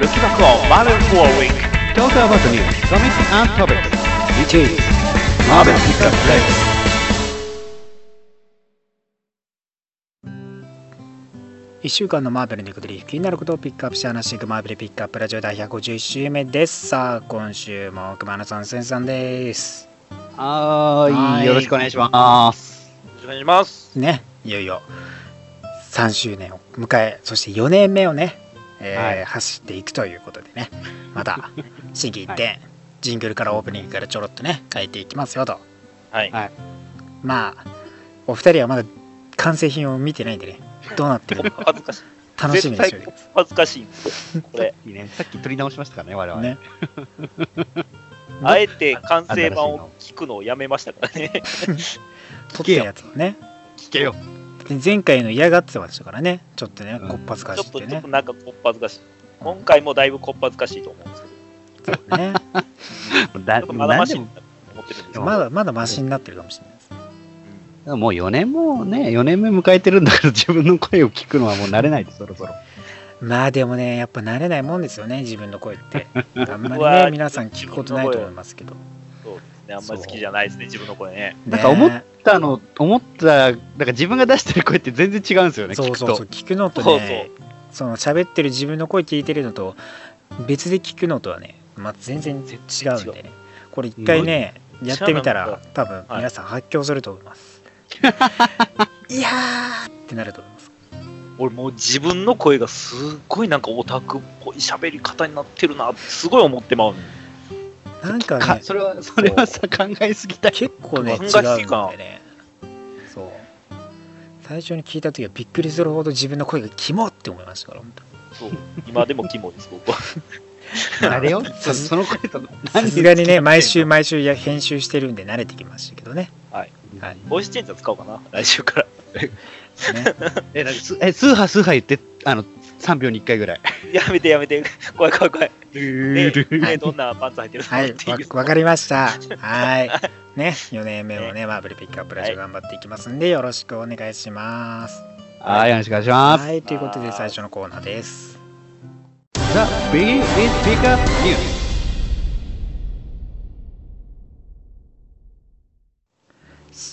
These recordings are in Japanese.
Looking back on Marvel for a week. Talk about the news, comics and topics. Which is Marvel Pickup Live. 1週間のマーベルに行くで気になることをピックアップして話していくマーベルピックアップラジオ第151週目です。さあ、今週も熊野さん、せんさんです。はーいはいよろしくお願いします。よろしくお願いします。ね、いよいよ3周年を迎え、そして4年目をね、えーはい走っていくということでね、また心機一転、ジングルからオープニングからちょろっとね、変えていきますよと。はい。はいまあ、お二人はまだ完成品を見てないんでね、どうなってるのか 恥ずかしい。楽しみにしており絶対恥ずかしいんですよ。これ、いいね、さっき撮り直しましたからね、我々。ね。あえて完成版を聞くのをやめましたからね。撮ったやつをね。聞けよ。で前回の嫌がってましたからね。ちょっとねうん。こっぱずかちょっと、ちょっとなんかこっぱずかしい。今回もだいぶこっぱずかしいと思うんですけど、そうね。まだましいなんと思ってるんですよ。まだまだマシになってるかもしれないです。でももう4年もね、4年目迎えてるんだから自分の声を聞くのはもう慣れないです、そろそろ。まあでもねやっぱ慣れないもんですよね自分の声って。あんまりね皆さん聞くことないと思いますけどね。あんまり好きじゃないですね、自分の声ね。なんか思っねたの、思った、なんか自分が出してる声って全然違うんですよね、そうそうそう。聞くのとそうねその喋ってる自分の声聞いてるのと別で聞くのとはね、まあ、全然違うんでねこれ一回ねやってみたら多分皆さん発狂すると思います、い、やーってなると思います俺もう自分の声がすっごいなんかオタクっぽい喋り方になってるなってすごい思ってまう。なんかねかそれは、それはさ、考えすぎたい。結構ね違うんかなでね。そう。最初に聞いた時はびっくりするほど自分の声がキモって思いましたから本そう。今でもキモいです、僕は。あれよ、その声と当さすがにね毎週毎週や編集してるんで慣れてきましたけどね。はい。はい。ボイスチェンジャー使おうかな、来週から。ね。え、なんかすえ、スーハースーハー言って、あの、3秒に1回ぐらい。やめてやめて、怖い怖い怖い。ルねールねどんなパンツ履いてるのはいわわかりました。はい。ね4年目もねマーベルピックアップラジオ頑張っていきますんでよろしくお願いします。はい、よろしくお願いします。はい。ということで最初のコーナーです。The Big Pickup News.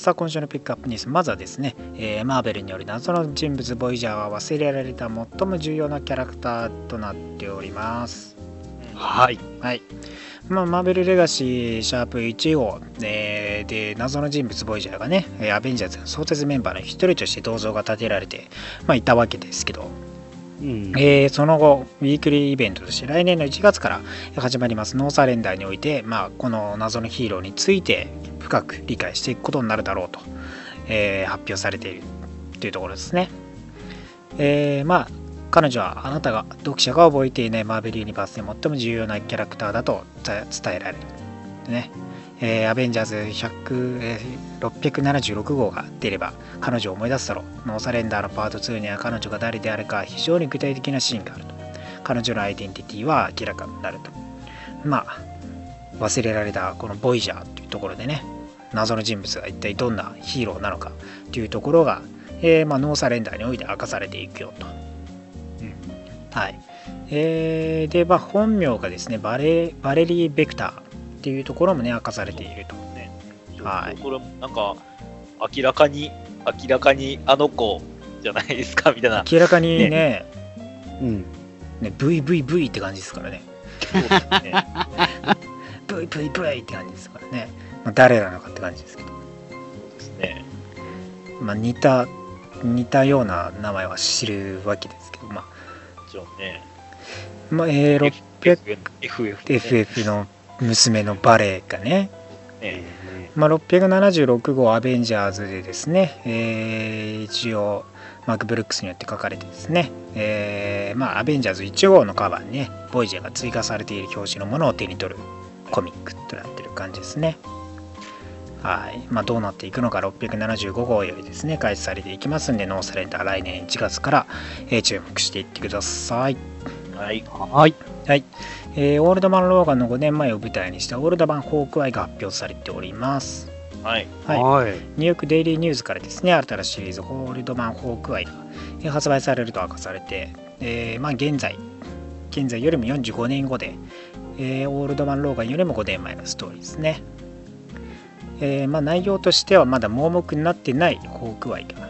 さあ今週のピックアップニュース。まずはですね、えーマーベルにより謎の人物ボイジャーは忘れられた最も重要なキャラクターとなっております。はい。はい、まあ、マーベルレガシーシャープ1号、えーで謎の人物ボイジャーがねえーアベンジャーズの創設メンバーの一人として銅像が建てられて、まあ、いたわけですけど、うんえーその後ウィークリーイベントとして来年の1月から始まりますノーサレンダーにおいて、まあ、この謎のヒーローについて深く理解していくことになるだろうと、えー発表されているというところですね。えーまあ彼女はあなたが読者が覚えていないマーベルユニバースで最も重要なキャラクターだと伝えられる。ねえーアベンジャーズ100、えー676号が出れば彼女を思い出すだろう。ノーサレンダーのパート2には彼女が誰であるか非常に具体的なシーンがあると。彼女のアイデンティティは明らかになると。まあ、忘れられたこのボイジャーというところでね、謎の人物が一体どんなヒーローなのかというところが、えーまあ、ノーサレンダーにおいて明かされていくよと。うんはい。えーで、まあ、本名がですね、バレバレリー・ベクターっていうところもね、明かされていると。ねはいそれもなんか、明らかに、明らかにあの子じゃないですか、みたいな。明らかにね、うん。ね VVV って感じですからね。ね VVV って感じですからね。まあ、誰なのかって感じですけど。そうですね。まあ、似た、似たような名前は知るわけですけど、まもちろんね。あ、まあ、えー、600 FF ね。FF の娘のバレエがね、ねまあ、676号アベンジャーズでですね、えー一応マーク・ブルックスによって書かれてですね、えーまあ、アベンジャーズ1号のカバーにねボイジャーが追加されている表紙のものを手に取るコミックとなっている感じですね。はい。まあ、どうなっていくのか675号よりですね開始されていきますんでノーサレンダー来年1月から、えー注目していってください。はい。はい。はい、えーオールドマン・ローガンの5年前を舞台にしたオールドマン・ホークアイが発表されておりますはい。はいはい。ニューヨークデイリーニュースからですね、新たなシリーズ、ホールドマン・ホークアイがえー発売されると明かされて、えーまあ、現在、現在よりも45年後で、えーオールドマン・ローガンよりも5年前のストーリーですね。えーまあ、内容としてはまだ盲目になってないホークアイが、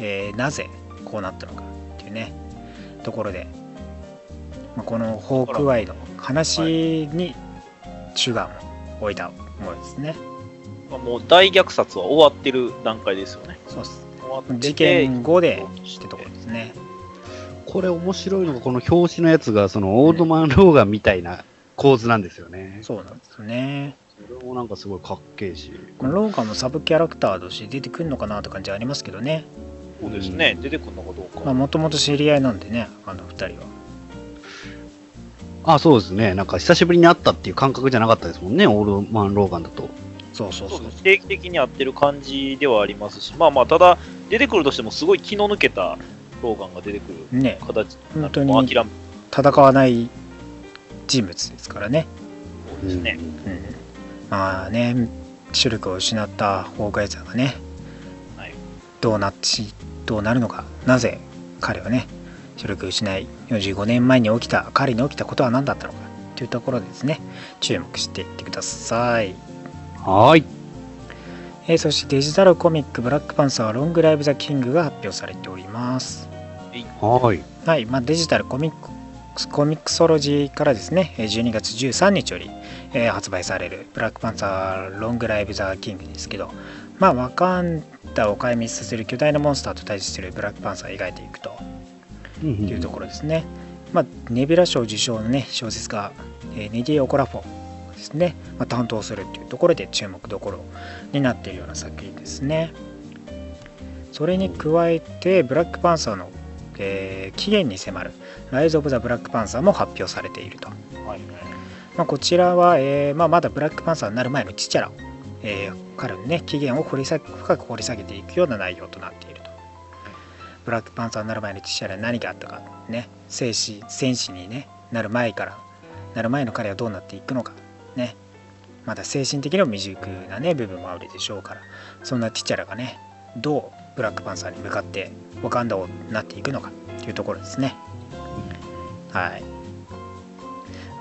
えーなぜこうなったのかっていうねところで、まあ、このホークアイの話に主眼を置いたものですね。まあもう大虐殺は終わってる段階ですよね。そうっす終わってて事件後でしってところですね。これ面白いのが、この表紙のやつが、そのオールドマン・ローガンみたいな構図なんですよね。そうなんですよね。それもなんかすごいかっけえし。このローガンのサブキャラクターとして出てくるのかなって感じはありますけどね。そうですね。出てくるのかどうか。まあもともと知り合いなんでね、あの二人は。あ、そうですね。なんか久しぶりに会ったっていう感覚じゃなかったですもんね、オールドマン・ローガンだと。そうそうそううそです定期的にやってる感じではありますし、まあまあ、ただ、出てくるとしても、すごい気の抜けたローガンが出てくるね、形になる本当に戦わない人物ですからね。そうですね。うん。まあね、視力を失ったホークアイザーがね、はいどうなってし、どうなるのか、なぜ彼はね、視力を失い、45年前に起きた、彼に起きたことは何だったのかというところでですね、注目していってください。はーい。えーそしてデジタルコミックブラックパンサーロングライブザキングが発表されております。はーい。はい、まあ、デジタルコミックコミックソロジーからですね、えー12月13日より、えー発売されるブラックパンサーロングライブザキングですけど、まあ、ワカンダを壊滅させる巨大なモンスターと対峙するブラックパンサーを描いていくとうんうんいうところですね。まあ、ネビュラ賞受賞のね、小説家、えーネディ・オコラフォですね、まあ、担当するっていうところで注目どころになっているような作品ですね。それに加えて、ブラックパンサーの、えー起源に迫るライズ・オブ・ザ・ブラックパンサーも発表されていると。はいまあ、こちらは、えーまあ、まだブラックパンサーになる前のチチャラを、えー彼のね、起源を掘り下げ深く掘り下げていくような内容となって。ブラックパンサーになる前のチチャラ何があったか、ね、戦士戦士に、ね、なる前から、なる前の彼はどうなっていくのか、ね、まだ精神的にも未熟な、ね、部分もあるでしょうから、そんなティチャラがね、どうブラックパンサーに向かってワカンダをなっていくのかというところですね。はい。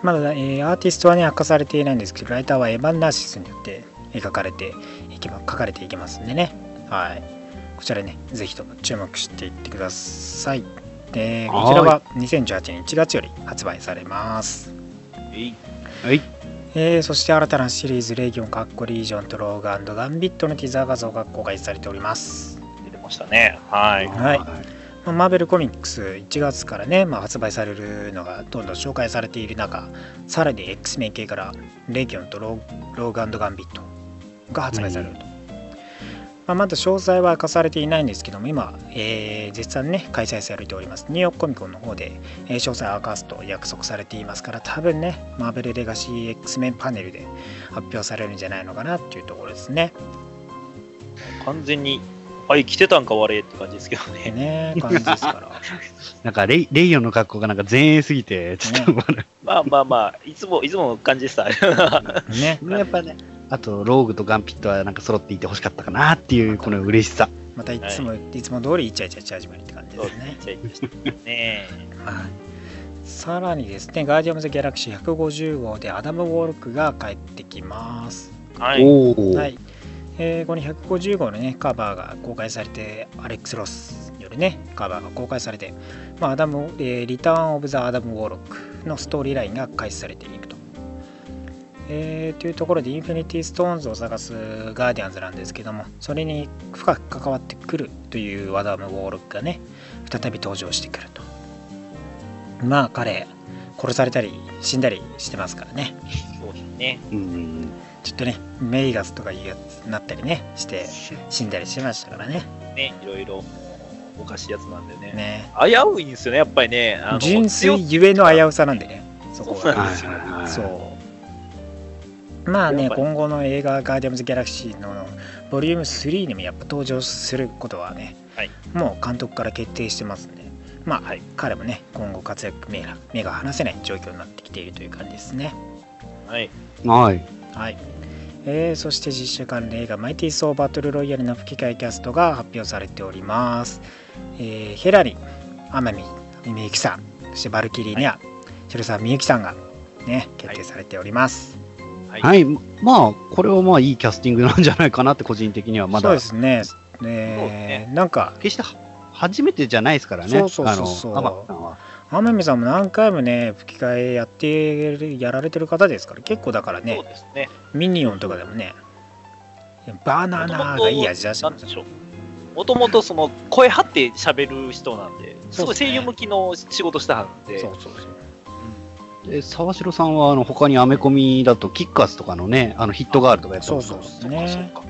まだ、えーアーティストはね、明かされていないんですけど、ライターはエヴァン・ナーシスによって描かれていきま、書かれていきますんでね。はい。こちらね、ぜひとも注目していってください。で、こちらは2018年1月より発売されます。はい。えーそして新たなシリーズ、レギオン、カッコリージョンとローガンガンビットのティザー画像が公開されております。出てましたね。はい。はいまあマーベルコミックス1月からね、まあ、発売されるのがどんどん紹介されている中さらに X メン系からレギオンとローガンガンビットが発売されると、まあ、まだ詳細は明かされていないんですけども今、えー絶賛ね開催されております。ニューヨークコミコンの方で、えー詳細を明かすと約束されていますから多分ねマーベルレガシー X メンパネルで発表されるんじゃないのかなっていうところですね。完全に、はい、来てたんか、我って感じですけどでね。ね感じですから。なんかレイ、レイヨンの格好がなんか前衛すぎて、ちょっと、まあまあまあ、いつも、いつもの感じでした。ね。やっぱね、あと、ローグとガンビットはなんか揃っていてほしかったかなっていう、この嬉しさ。またいつも、い、つも通りイチャイチャチャ始まりって感じですね。さらにですね、ガーディアンズ・ギャラクシー150号でアダム・ウォーロックが帰ってきます。はい。おお、はい。えーこの150号のね、カバーが公開されて、アレックス・ロスによるね、カバーが公開されて、まあ、アダム、えーリターン・オブ・ザ・アダム・ウォーロックのストーリーラインが開始されていくと。えーというところで、インフィニティ・ストーンズを探すガーディアンズなんですけども、それに深く関わってくるというアダム・ウォーロックがね、再び登場してくると。まあ、彼、殺されたり死んだりしてますからね。そうですね。うん。ちょっとね、メイガスとかいうやつになったりね、して死んだりしましたからね。ね、いろいろ、おかしいやつなんでね。ね危ういんですよね、やっぱりね。純強粋ゆえの危うさなんでね、そこが。そうまあね、今後の映画「ガーディアムズ・ギャラクシー」のボリューム3にもやっぱ登場することはね、はいもう監督から決定してますんで、まあ、はい彼もね、今後活躍目が目が離せない状況になってきているという感じですね。はい。はい。はい。えーそして実写関連映画「マイティー・ソー・バトル・ロイヤル」の吹き替えキャストが発表されております。えーヘラリー、天海みゆきさん、そしてバルキリーには、広沢みゆきさんがね決定されております、はい。はい。まあ、これはまあいいキャスティングなんじゃないかなって個人的にはまだ。そうですねそうねねなんか決しては初めてじゃないですからね。そうそうそうそう天海さんも何回もね吹き替えやってるやられてる方ですから結構だからそうねですね。ミニオンとかでもねバナナがいい味出してますなんでしょう。もともとその声張って喋る人なんで、すごいそうですね声優向きの仕事したはずで、そうそうそうで、沢城さんは、あの、他にアメコミだと、キッカーズとかのね、あの、ヒットガールとかやってますか？らそうそうそうか、そうねか。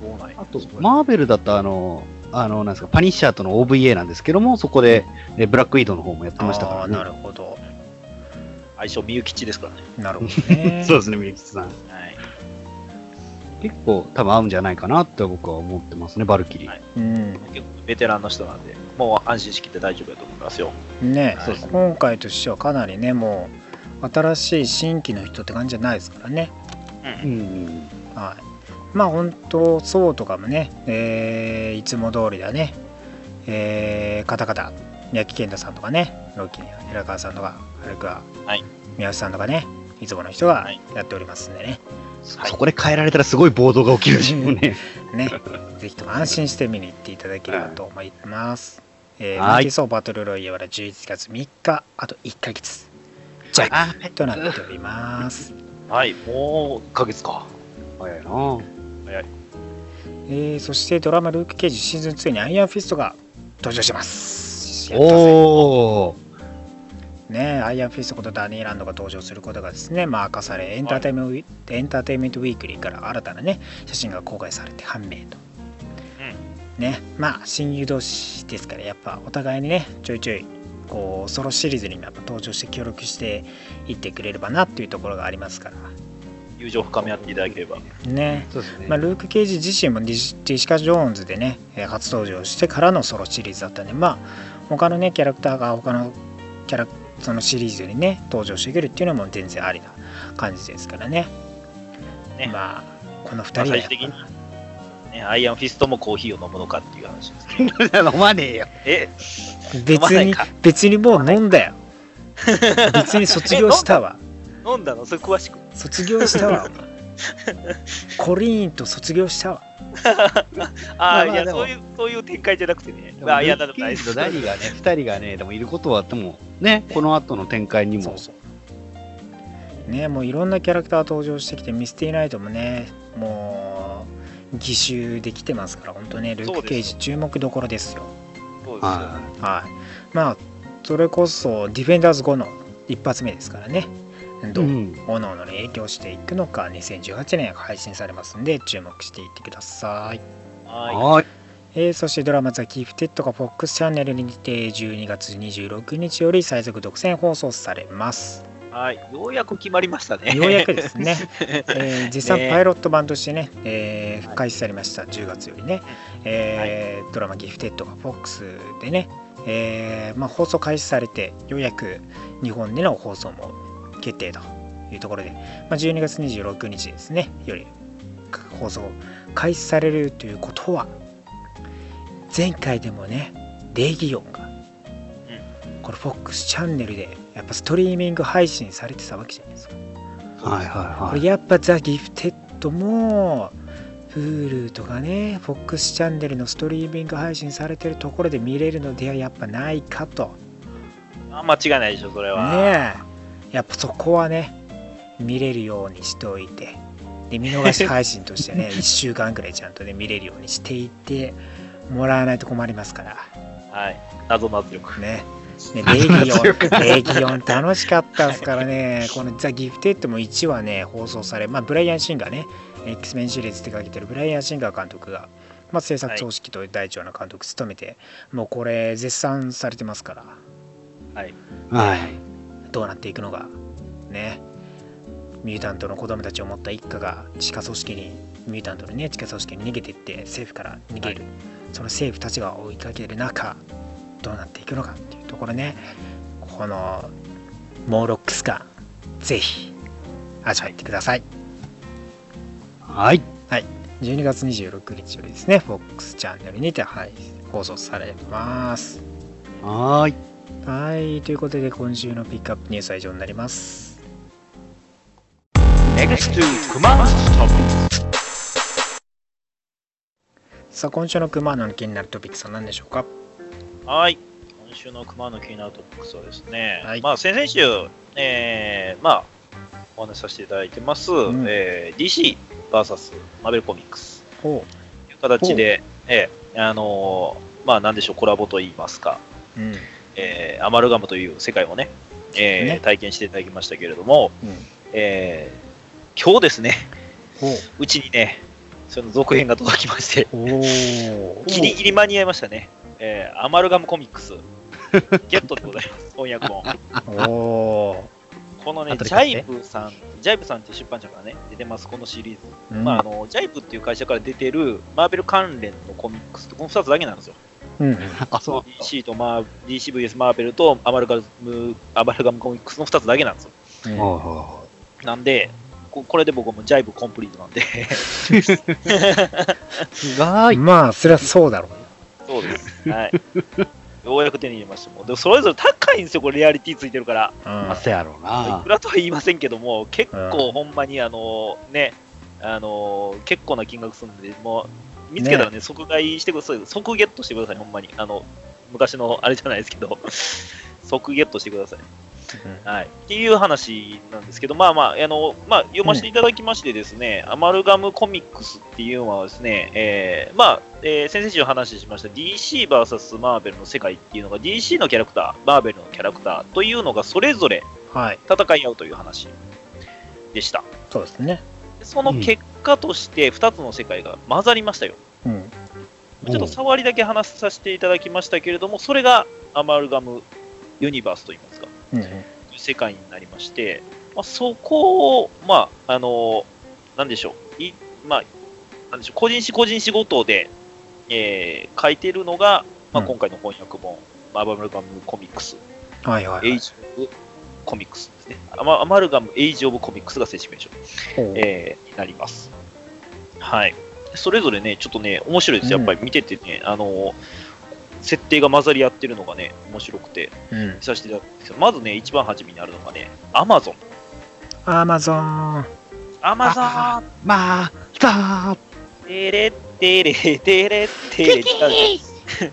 そうなんや。あと、マーベルだと、あの、あの、なんですか、パニッシャーとの OVA なんですけども、そこで、えブラックウィードの方もやってましたからね。なるほど相性みゆきちですからね。なるほどね そうですね、みゆきさん。はい。結構、多分合うんじゃないかなって僕は思ってますね、バルキリー。はいうん結構ベテランの人なんで、もう安心しきって大丈夫だと思いますよ。ねそうですね今回としてはかなりねもう新しい新規の人って感じじゃないですからね。う。うん。ん。はい。まあ本当そうとかもね、えーいつも通りだね。えー、カタカタ宮城健太さんとかねロッキー平川さんとかあるいははい。宮内さんとかねいつもの人がはい。やっておりますんでね、はい。そこで変えられたらすごい暴動が起きるでしょうね。ね、ぜひとも安心して見に行っていただければと思います。えー、はい。マーソーバトルロイヤルは11月3日、あと1ヶ月弱あ、となっております。はい、もう1ヶ月か。早いなえー、そしてドラマルーク・ケージシーズン2にアイアンフィストが登場します。おー。ね、アイアンフィストことダニーランドが登場することがですね、まあ、明かされエンターテイメントウィ、エンターテイメントウィークリーから新たなね写真が公開されて判明と。ね、まあ親友同士ですからやっぱお互いにねちょいちょいこうソロシリーズにもやっぱ登場して協力していってくれればなっていうところがありますから友情深め合っていただければ。ね。そうですね。まあ、ルーク・ケイジ自身もディジディシカ・ジョーンズでねえー初登場してからのソロシリーズだったんでまあ他のねキャラクターが他のキャラそのシリーズにね登場してくるっていうのも全然ありな感じですからねねまあこの2まあ人はやっ最終的に、ね、アイアンフィストもコーヒーを飲むのかっていう話ですね。飲まねえよ。え、別に別にもう飲んだよ。別に卒業したわ。飲んだの？それ詳しく。卒業したわ。コリーンと卒業したわ。ああ、いや、そういう、そういう展開じゃなくてね。あいや、だルッキーズめないです。とダニーがね、二人がね、でもいることはあっても、ね、この後の展開にも、ねもういろんなキャラクター登場してきてミスティナイトもねもう義手できてますから本当ねルーク・ケイジ注目どころですよそうですよ。ははいまあそれこそディフェンダーズ後の一発目ですからねい。どう、ん。各々に影響していくのか2018年配信されますんで注目していってくださいははい。えーそしてドラマザ・ギフテッドが FOX チャンネルにて12月26日より最速独占放送されます。い。はい。ようやく決まりましたね。ようやくですね、えー実際ねパイロット版としてね、えー開始されました、10月よりね、えードラマギフテッドが FOX でね、えーまあ、放送開始されて、ようやく日本での放送も決定というところで、まあ、12月26日ですね、より放送開始されるということは、前回でもね、レギオンが、これ FOX チャンネルでやっぱストリーミング配信されてたわけじゃないですか。はいはいはい。これやっぱザ・ギフテッドも Hulu とかね FOX チャンネルのストリーミング配信されてるところで見れるのではやっぱないかとあ間違いないでしょ、それは。ねえやっぱそこはね見れるようにしておいてで見逃し配信としてね 1週間くらいちゃんとね見れるようにしていってもらわないと困りますからはい。謎の圧力。ねね、レギオン、レギオン楽しかったですからね、このザ・ギフテッドも1話ね、放送され、まあ、ブライアン・シンガーね、X メンシリーズって書いてるブライアン・シンガー監督が、まあ、制作総指揮と第一話の監督務めて、もうこれ絶賛されてますから、はい。はい。どうなっていくのが、ね、ミュータントの子供たちを持った一家が地下組織に、ミュータントのね、地下組織に逃げていって、政府から逃げる、その政府たちが追いかける中、どうなっていくのかっていうところね、このモーロックス感、ぜひ味わってください。はい。12月26日よりですね、FOX チャンネルにて、はい、放送されます。はーい。はい、ということで今週のピックアップニュースは以上になります。Next Topics さあ、今週のクマの気になるトピックスは何でしょうか？はい。今週の熊の気になるトピックスはですね、はいまあ先々週、えー、まあ、お話しさせていただいてます、んえー DC VS マーベルコミックスほという形で、えーあのーまあなんでしょう、コラボといいますか、う。うん。えーアマルガムという世界をね、えーね体験していただきましたけれども、うん。えー今日ですね、ほう。うちにね、その続編が届きまして。ギリギリ間に合いましたね。えーアマルガムコミックス、ゲットでございます、翻訳本。おー。このね、ジャイブさん、ジャイブさんっていう出版社からね、出てます、このシリーズ。うんまあ、あの、ジャイブっていう会社から出てるマーベル関連のコミックスって、この2つだけなんですよ。うん。あ、そう。DC とマー、DCVS マーベルとアマルガム、アマルガムコミックスの2つだけなんですよ。うんはいはなんで、ここれで僕もジャイブコンプリートなんで。すごい。まあ、そりゃそうだろう。そうです。はい。ようやく手に入れました。もうでもそれぞれ高いんですよ、これ、レアリティついてるから。うん汗やろういなく。らとは言いませんけども、結う構ほんまにあのね、あの結構な金額するんで、もう見つけたらね、即買いしてください。即ゲットしてください、ほんまに。あの、昔のあれじゃないですけど、即ゲットしてください。はい。っていう話なんですけど、まあまあ、あの、まあ、読ませていただきましてですね、アマルガムコミックスっていうのはですね、えーまあ、えー先々週お話ししました DCVS マーベルの世界っていうのが DC のキャラクター、マーベルのキャラクターというのがそれぞれはい。戦い合うという話でした。そうですね。でその結果として2つの世界が混ざりましたよ。うん。ちょっと触りだけ話させていただきましたけれども、それがアマルガムユニバースといいますか、うん。という世界になりまして、まあ、そこを、まあ、あの、なんでしょう、いまあ、なんでしょう、個人誌個人誌ごとで、えー書いてるのが、まあ、うん今回の翻訳本、アマルガムコミックス、はいはい、はい。エイジオブコミックスですね。アマアマルガムエイジオブコミックスが正式名称。えーになります。はい。それぞれね、ちょっとね、面白いです。やっぱり見ててね、あの、設定が混ざり合ってるのがね、面白くて、うん見。させていただくんですけど、まずね、一番初めにあるのがね、アマゾン。アマゾン。アマゾンまあ、さあ、テレテレテレテレ違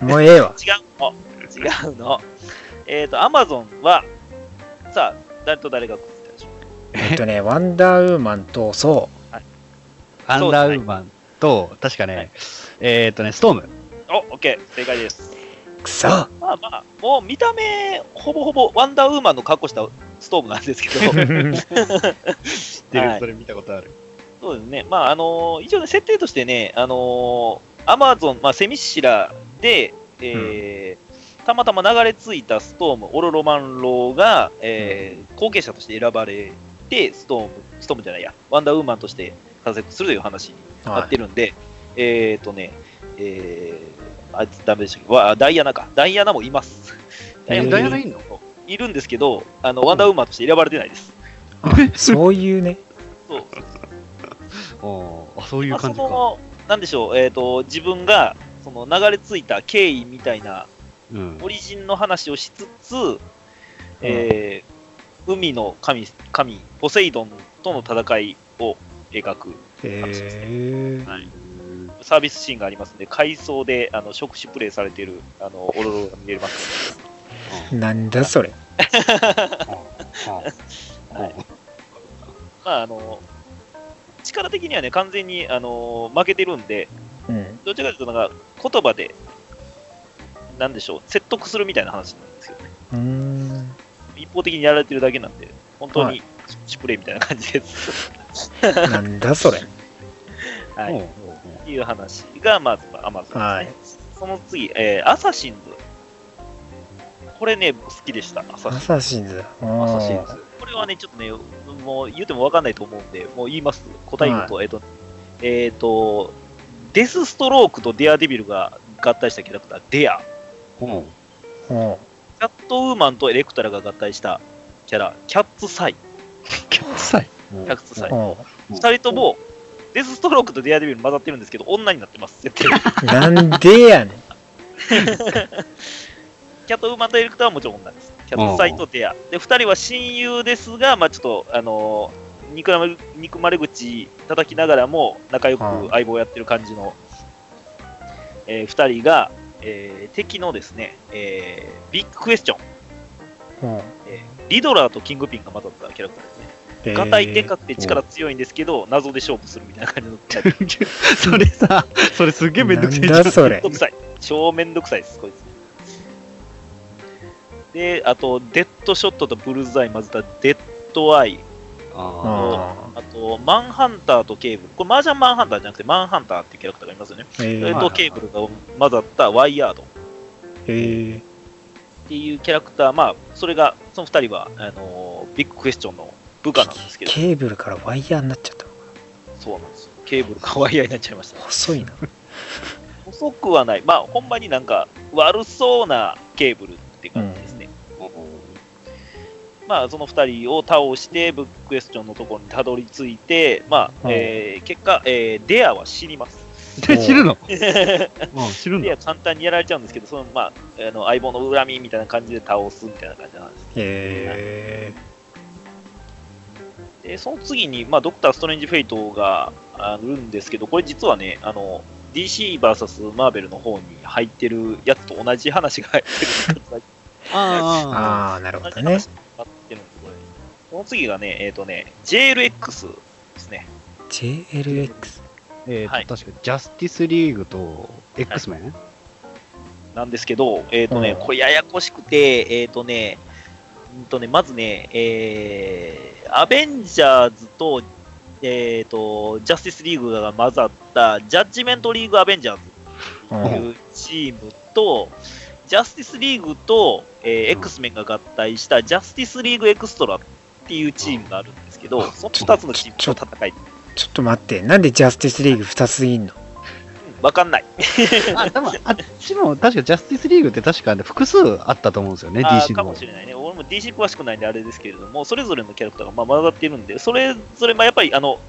う もうええわ。違うの。違うの。えっ、と、アマゾンは、さあ、誰と誰がくっついたでしょう？えっとね、ワンダーウーマンと、そアンダーウーマンと、確かね、はいえーっとね、ストーム。お、オッケー、正解です。う、くそ。まあまあ、もう見た目、ほぼほぼワンダーウーマンの格好したストーブなんですけど、知ってる、はい。それ見たことある。そうですね、まあ、あのー一応ね、設定としてね、あのアマゾン、まあ、セミシラで、えーたまたま流れ着いたストーム、オロロマンローが、えー後継者として選ばれて、ストーム、ストームじゃないや、ワンダーウーマンとして活躍するという話になってるんで、えっ、とね、えー、あいつダメでしたっけ？わダイアナか。ダイアナもいます。えーダイアナいんの？いるんですけど、あの、ワンダーウーマンとして選ばれてないです。あそういうね。そう。あ、そういうまあ、そ感じか。の、なんでしょう、えっ、と、自分が、その流れ着いた経緯みたいな、うん。オリジンの話をしつつ、えー海の神、神、ポセイドンとの戦いを描くへえ。はいサービスシーンがありますので、海藻で、あの、触手プレイされている、あの、オロロが見れます。なんだそれ。はいまあ、あの、力的にはね、完全に、あの、負けてるん。で、うん。どちらかというと、なん。か、言葉で、なん。でしょう、説得するみたいな話なん。ですよね。うーん。一方的にやられてるだけなん。で、本当はにシプレイみたいな感じです。なん。だそれ。はい。っていう話が、まず、アマゾンですね。はいその次、えーアサシンズ。これね、好きでした。アサアシンズ。サシンズ。アサシンズ。これはね、ちょっとね、もう言うても分かんないと思うんで、もう言います。答え言うと、えっ、と、えっ、と、デスストロークとデアデビルが合体したキャラクター、デア。おうおうキャットウーマンとエレクトラが合体したキャラ、キャッツサイ。キャッツサイ。キャッツサイ。二人とも、デスストロークとデアデビル混ざってるんですけど、女になってます、設定。なんでやねん。キャットウーマンとエレクターはもちろん女です。キャットサイとデア。で、二人は親友ですが、まあちょっと、あのー憎まれ憎まれ口叩きながらも仲良く相棒をやってる感じの、えー二人が、えー敵のですね、えービッグクエスチョン、うんえーリドラーとキングピンが混ざったキャラクターですね。えー硬いでかくて力強いんですけど、謎で勝負するみたいな感じのキャラクター。それさ、それすっげえめんどくさいなんだそれめんどくさい。超めんどくさいです、こいつ。で、あと、デッドショットとブルーズアイ混ぜたデッドアイ。あああと、マンハンターとケーブル。これ、マージャンマンハンターじゃなくて、マンハンターっていうキャラクターがいますよね。ーえーそれと、ケーブルが混ざったワイヤードっえーていうキャラクター。まあ、それが、その二人は、あのービッグクエスチョンの部下なんですけど、ケーブルからワイヤーになっちゃったのそうなんですよ。ケーブルがワイヤーになっちゃいました。細いな細くはない。まあ、ほんまになんか、悪そうなケーブルって感じですね。まあ、その2人を倒して、ブッククエスチョンのところにたどり着いて、まあ、うんえー結果、えーデアは死にます。で 知るの？知るんだア。簡単にやられちゃうんですけど、その、まあ、あの相棒の恨みみたいな感じで倒すみたいな感じなんです。えで、その次に、まあ、ドクター・ストレンジ・フェイトがあるんですけど、これ実はね、あの、DCVS マーベルの方に入ってるやつと同じ話が 入ってるんですー、あああなるほどね。その次がね、えっ、とね、JLX ですね。JLX えーとはい。確かジャスティスリーグと X メン、なんですけど、えっ、とね、うん。これややこしくて、えっ、とね、うんとね、まずね、えー、アベンジャーズと、えっ、と、ジャスティスリーグが混ざった、ジャッジメントリーグアベンジャーズ。っていうチームと、ジャスティスリーグと、えーうん。X メンが合体したジャスティスリーグエクストラっていうチームがあるんですけど、うん。その2つのチームの戦い、ちょっと待ってなんでジャスティスリーグ2ついんの？うんわかんない。あ、多分あっちも確かジャスティスリーグって確かね複数あったと思うんですよね、DC かの。もしれないね。俺も DC 詳しくないんであれですけれども、それぞれのキャラクターがまあ混ざっているんで、それぞれまあやっぱりあの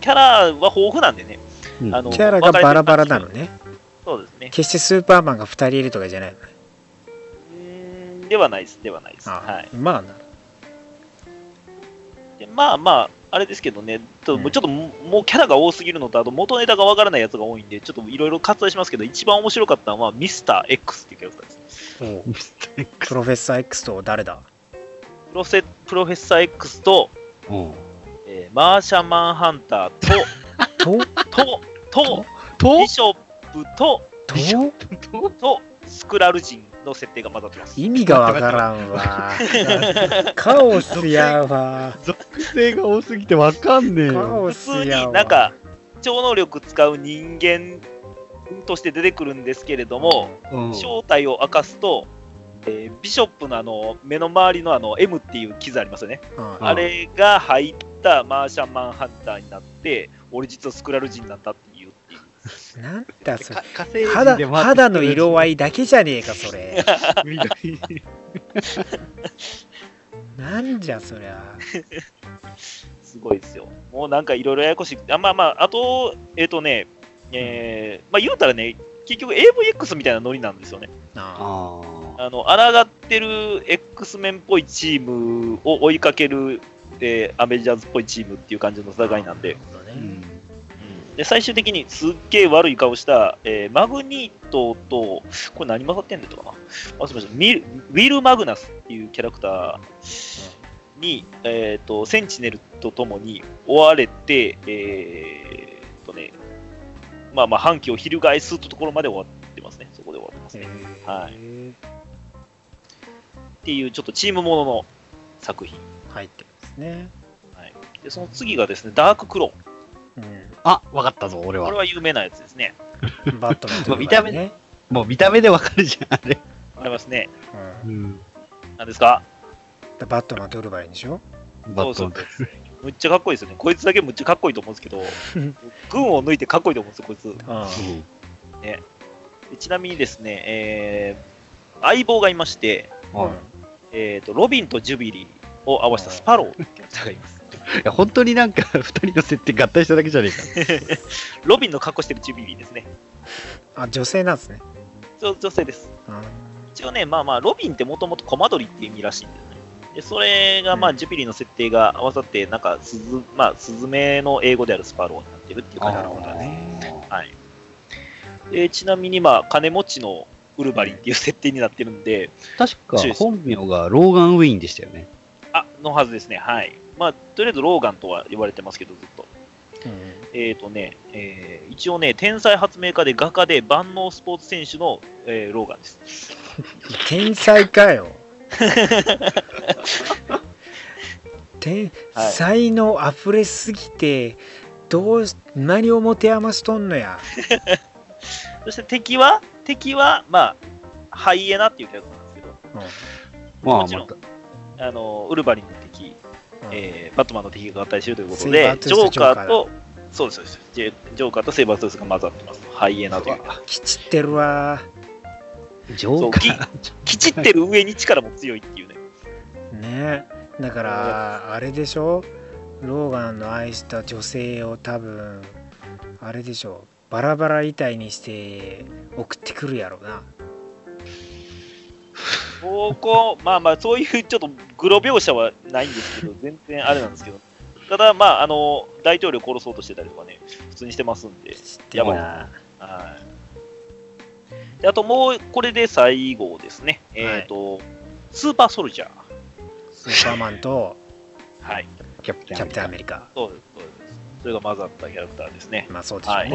キャラは豊富なんでね、うん。あのキャラがバラバラなのね。そうですね。決してスーパーマンが2人いるとかじゃないのではないです、ではないです。あ。はい、まあな。でまあまあ、あれですけどね、ちょっうん。とちょっとももうキャラが多すぎるのと、あと元ネタがわからないやつが多いんで、ちょっといろいろ割愛しますけど、一番面白かったのはミスター X っていうキャラクターです。ね。ミスター X プロフェッサー X と誰だ？プロセプロフェッサー X と、う。んえーマーシャンマンハンター と、と？と、と、と？ビショップと、と？と、スクラル人の設定が混ざってます。意味がわからんわ カオスやわ属性が多すぎてわかんねえカよ。オ普通になんか、超能力使う人間として出てくるんですけれども、うん正体を明かすと、えービショップのあの目の周りのあの M っていう傷ありますよね。うんあれが入ったマーシャンマンハンターになって、俺実はスクラル人なんだって。なんだそれ。か火星人肌肌の色合いだけじゃねえかそれ。緑 なんじゃそりゃ。すごいですよ。もうなんかいろいろややこしい。あまあまあ、あと、えっ、とね、えーまあ言うたらね、結局 AVX みたいなノリなんですよね。あああの、抗ってる X メンっぽいチームを追いかける、えーアベンジャーズっぽいチームっていう感じの戦いなんで、あ、うなるほどね。んで最終的にすっげえ悪い顔した、えーマグニートと、これ何混ざってんだったかな？忘れましたミルウィル・マグナスっていうキャラクターに、えー、とセンチネルとともに追われて、えーとね、まあまあ反旗を翻すところまで終わってますね。そこで終わってますね。はいいっていうちょっとチームものの作品。入ってますねで、その次がですね、ダーククロー。うあ、わかったぞ、俺は。これは有名なやつですね。んバットマンとかね見た目もう見た目でわかるじゃん、あれ。ありますね。うんうん。何ですか？でバットマンとウルヴァリンでしょ？バットそうそうむっちゃかっこいいですよね。こいつだけむっちゃかっこいいと思うんですけど、軍を抜いてかっこいいと思うんですよ、こいつ。あうんでちなみにですね、えー相棒がいまして、あはいえー、とロビンとジュビリーを合わせたスパローっていうキャラクターがいます。いや、本当になんか、二人の設定合体しただけじゃねえか。ロビンの格好してるジュビリーですね。あ女性なんですね女女性です。うん一応ね、まあまあ、ロビンってもともとコマドリっていう意味らしいんですね。で、それが、まあ、うんジュピリーの設定が合わさって、なんか、スズ、まあ、スズメの英語であるスパローになってるっていう感じなるほどねはい。で、ちなみに、まあ、金持ちのウルヴァリンっていう設定になってるんで、確か本名がローガン・ウィーンでしたよね。あ、のはずですね。はい。まあ、とりあえずローガンとは言われてますけど、ずっと。うんえっ、とね、えー一応ね、天才発明家で画家で万能スポーツ選手の、えーローガンです。天才かよ。天はい。才能あふれすぎてどうし何を持て余しとんのや。そして敵は、敵は、まあ、ハイエナっていうキャラクターなんですけど、まあ、もちろんまた。あのウルヴァリンの敵、う。んえーバットマンの敵が合体してるということでジョーカーと、そうです、そうです。ジョーカーとセイバートゥースが混ざってます。ハイエナという。きちってるわ。ジョーカー。きちってる上に力も強いっていうね。ねだからあれでしょ？ローガンの愛した女性を多分あれでしょ？バラバラ遺体にして送ってくるやろなここ、まあまあ、そういうちょっとグロ描写はないんですけど、全然あれなんですけど、ただ、まあ、あの、大統領殺そうとしてたりとかね、普通にしてますんで、やばいなはい。であともう、これで最後ですね。えっ、と、スーパーソルジャー。スーパーマンとはい。キャプテンキャプテンアメメリカそうです、そうです。それが混ざったキャラクターですね。まあそうでしょうはい。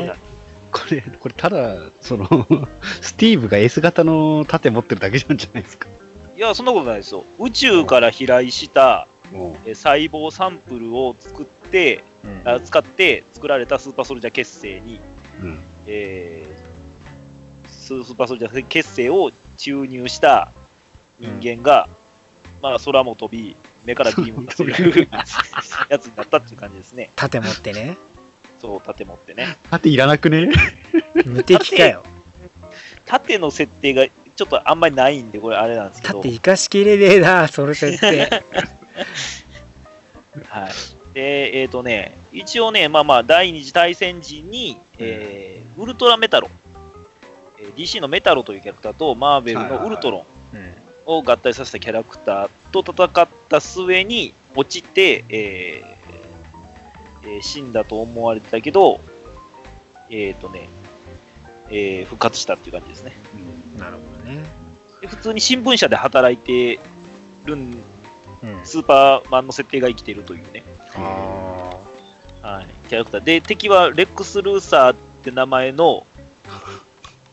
ね、これ、これただ、その、スティーブが S 型の盾持ってるだけなんじゃないですか。いや、そんなことないですよ。宇宙から飛来したもえ細胞サンプルを作って、うんあ使って作られたスーパーソルジャー結成に、う、うん。えースーパーソルジャー結成を注入した人間が、まあ、空も飛び、目からビームが出るやつになったっていう感じですね。盾持ってねそう、盾持ってね。盾いらなくね？無敵かよ。盾の設定がちょっとあんまりないんで、これあれなんですけど、盾生かしきれねえなそれ設定。はい。で、えっ、とね、一応ね、まあまあ、第二次大戦時に、えーウルトラメタロ、えー DC のメタロというキャラクターと、マーベルのウルトロン、うん。を合体させたキャラクターと戦った末に落ちて、えーえー死んだと思われてたけど、えっ、とね、えー復活したっていう感じですね。なるほどねで普通に新聞社で働いてるん、うんスーパーマンの設定が生きてるというね、あはい、キャラクター。で、敵はレックス・ルーサーって名前の、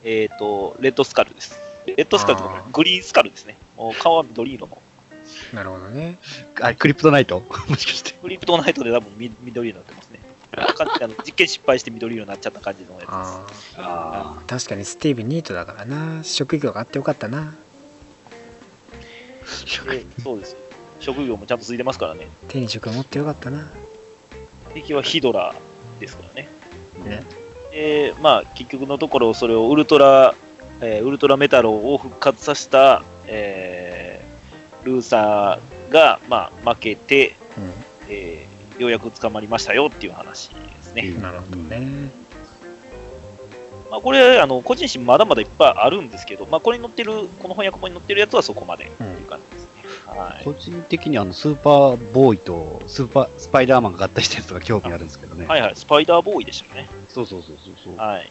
えっ、と、レッドスカルです。レッドスカルとかグリーンスカルですね。もう顔は緑色の。ーなるほどねあ、クリプトナイト？もしかして。クリプトナイトで多分み緑色になってますね。かあの実験失敗して緑色になっちゃった感じのやつです。ああー確かにスティーブニートだからな職業があってよかったなでそうです。職業もちゃんとついてますからね。手に職持ってよかったな敵はヒドラですからね。ねで、まあ、結局のところ、それをウルトラ、えーウルトラメタロを復活させた、えールーサーが、まあ、負けて、えーようやく捕まりましたよっていう話ですね。うんなるほどねまあ、これ、あの個人誌まだまだいっぱいあるんですけど、まあ、これに載ってる、この翻訳本に載ってるやつはそこまでっていう感じですね。はい。個人的にあのスーパーボーイとスーパースパイダーマンが合体したやつが興味あるんですけどね。はいはい、スパイダーボーイでしたよね。そうそうそうそうそう。はい。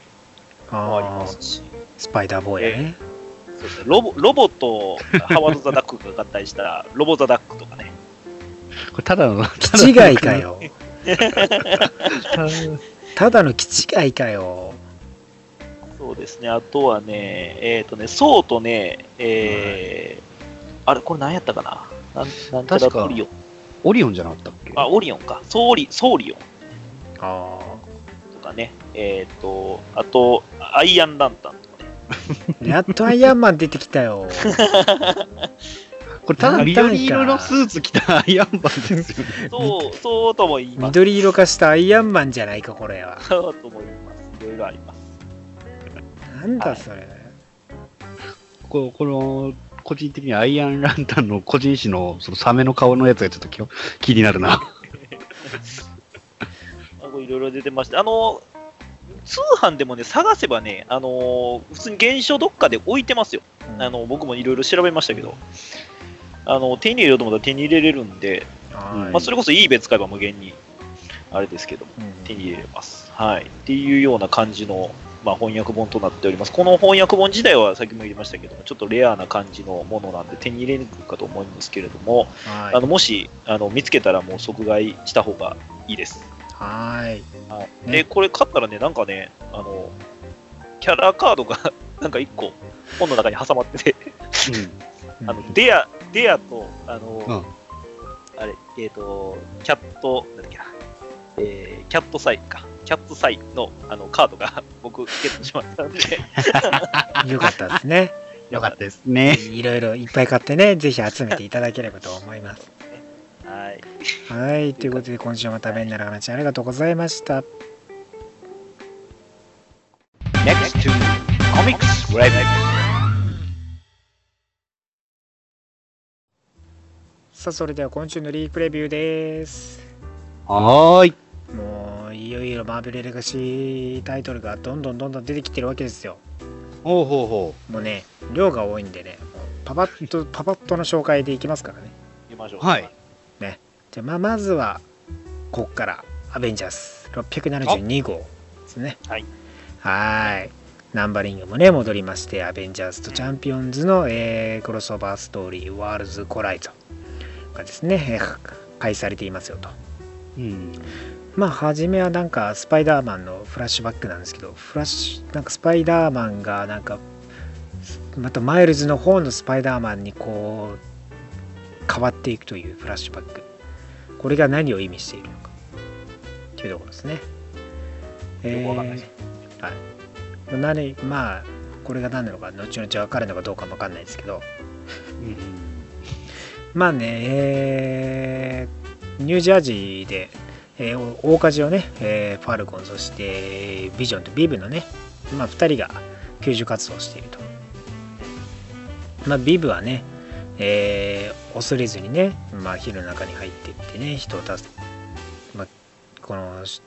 もありああますし、スパイダーボーイやねそうですね、ロボロボとハワード・ザ・ダックが合体したロボ・ザ・ダックとかね。これただの、気違いかよただの気違いかよそうですね、あとはね、えっ、とね、ソーとね、えーあれ、これ何やったかな？なんなんちゃら確かオリオン。オリオンじゃなかったっけ？あ、オリオンか。ソーリ、ソーリオンあとかね。えっ、と、あと、アイアンランタンとかね。あ やっとアイアンマン出てきたよこれただ緑色のスーツ着たアイアンマンですよね。そう、そうとも言います。緑色化したアイアンマンじゃないかこれはそうとも言います。いろいろあります。なんだそれ、ここの、個人的にアイアンランタンの個人誌のそのサメの顔のやつがちょっと気気になるな。あこれいろいろ出てまして、あの、通販でもね、探せばね、あのー普通に現象どっかで置いてますよ。うんあの僕もいろいろ調べましたけど、あの手に入れようと思ったら手に入れれるんで、はいまあ、それこそ eBay 使えば無限に、あれですけど、うん手に入れれます。はい。っていうような感じの、まあ、翻訳本となっております。この翻訳本自体はさっきも言いましたけども、ちょっとレアな感じのものなんで手に入れにくいかと思うんですけれども、はいあのもしあの見つけたらもう即買いした方がいいです。はい。で、これ買ったらね、なんかね、あの、キャラカードが なんか1個本の中に挟まってて、あのデア、デアと、あの、うん。あれ、えっ、と、キャット、なんだっけな、えー、キャットサイか、キャットサイのあのカードが 僕ゲットしましたので、よかったですね。よかった。ですね。いろいろいっぱい買ってねぜひ集めていただければと思いますはい。はいということで今週もためになる話ありがとうございました Next to Comics Review. さあそれでは今週のリープレビューですはーい。もういよいよマーベルレガシータイトルがどんどんどんどん出てきてるわけですよほうほうほもうね量が多いんでねパパッとパパッとの紹介でいきますからね行きましょう。はい。じゃあまあまずはこっからアベンジャーズ672号ですね。はい。はーい。ナンバリングもね戻りましてアベンジャーズとチャンピオンズの、えークロスオーバーストーリーワールズコライゾがですね、えー開始されていますよと。う。うん。まあ初めはなんかスパイダーマンのフラッシュバックなんですけどフラッシュなんかスパイダーマンがなんかまたマイルズの方のスパイダーマンにこう変わっていくというフラッシュバックこれが何を意味しているのか。というところですね。よくわかんない。ですはい。何まあこれが何なのか後々分かるのかどうかも分かんないですけど。まあね、えーニュージャージーで、えー大火事をね、えーファルコン、そしてビジョンとビブのね、まあ、2人が救助活動をしていると。まあ、ビブはね、えー恐れずにね、まあ、火の中に入っていってね、人を助け、まあ、このし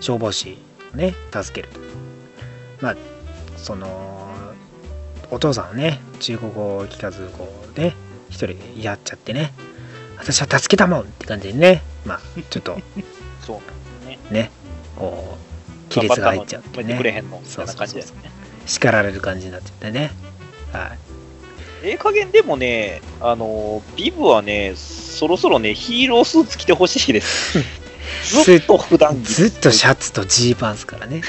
消防士をね、助けると。まあ、その、お父さんはね、中国語を聞かず、こうね、一人でやっちゃってね私は助けたもんって感じでねまあちょっと そう。ねこう亀裂が入っちゃってねへんのみたいな感じですね。叱られる感じになっちゃってねはいええ加減でもね、あの、ビブはね、そろそろね、ヒーロースーツ着てほしいです。ずっと普段着。ずっとシャツとジーパンですからね。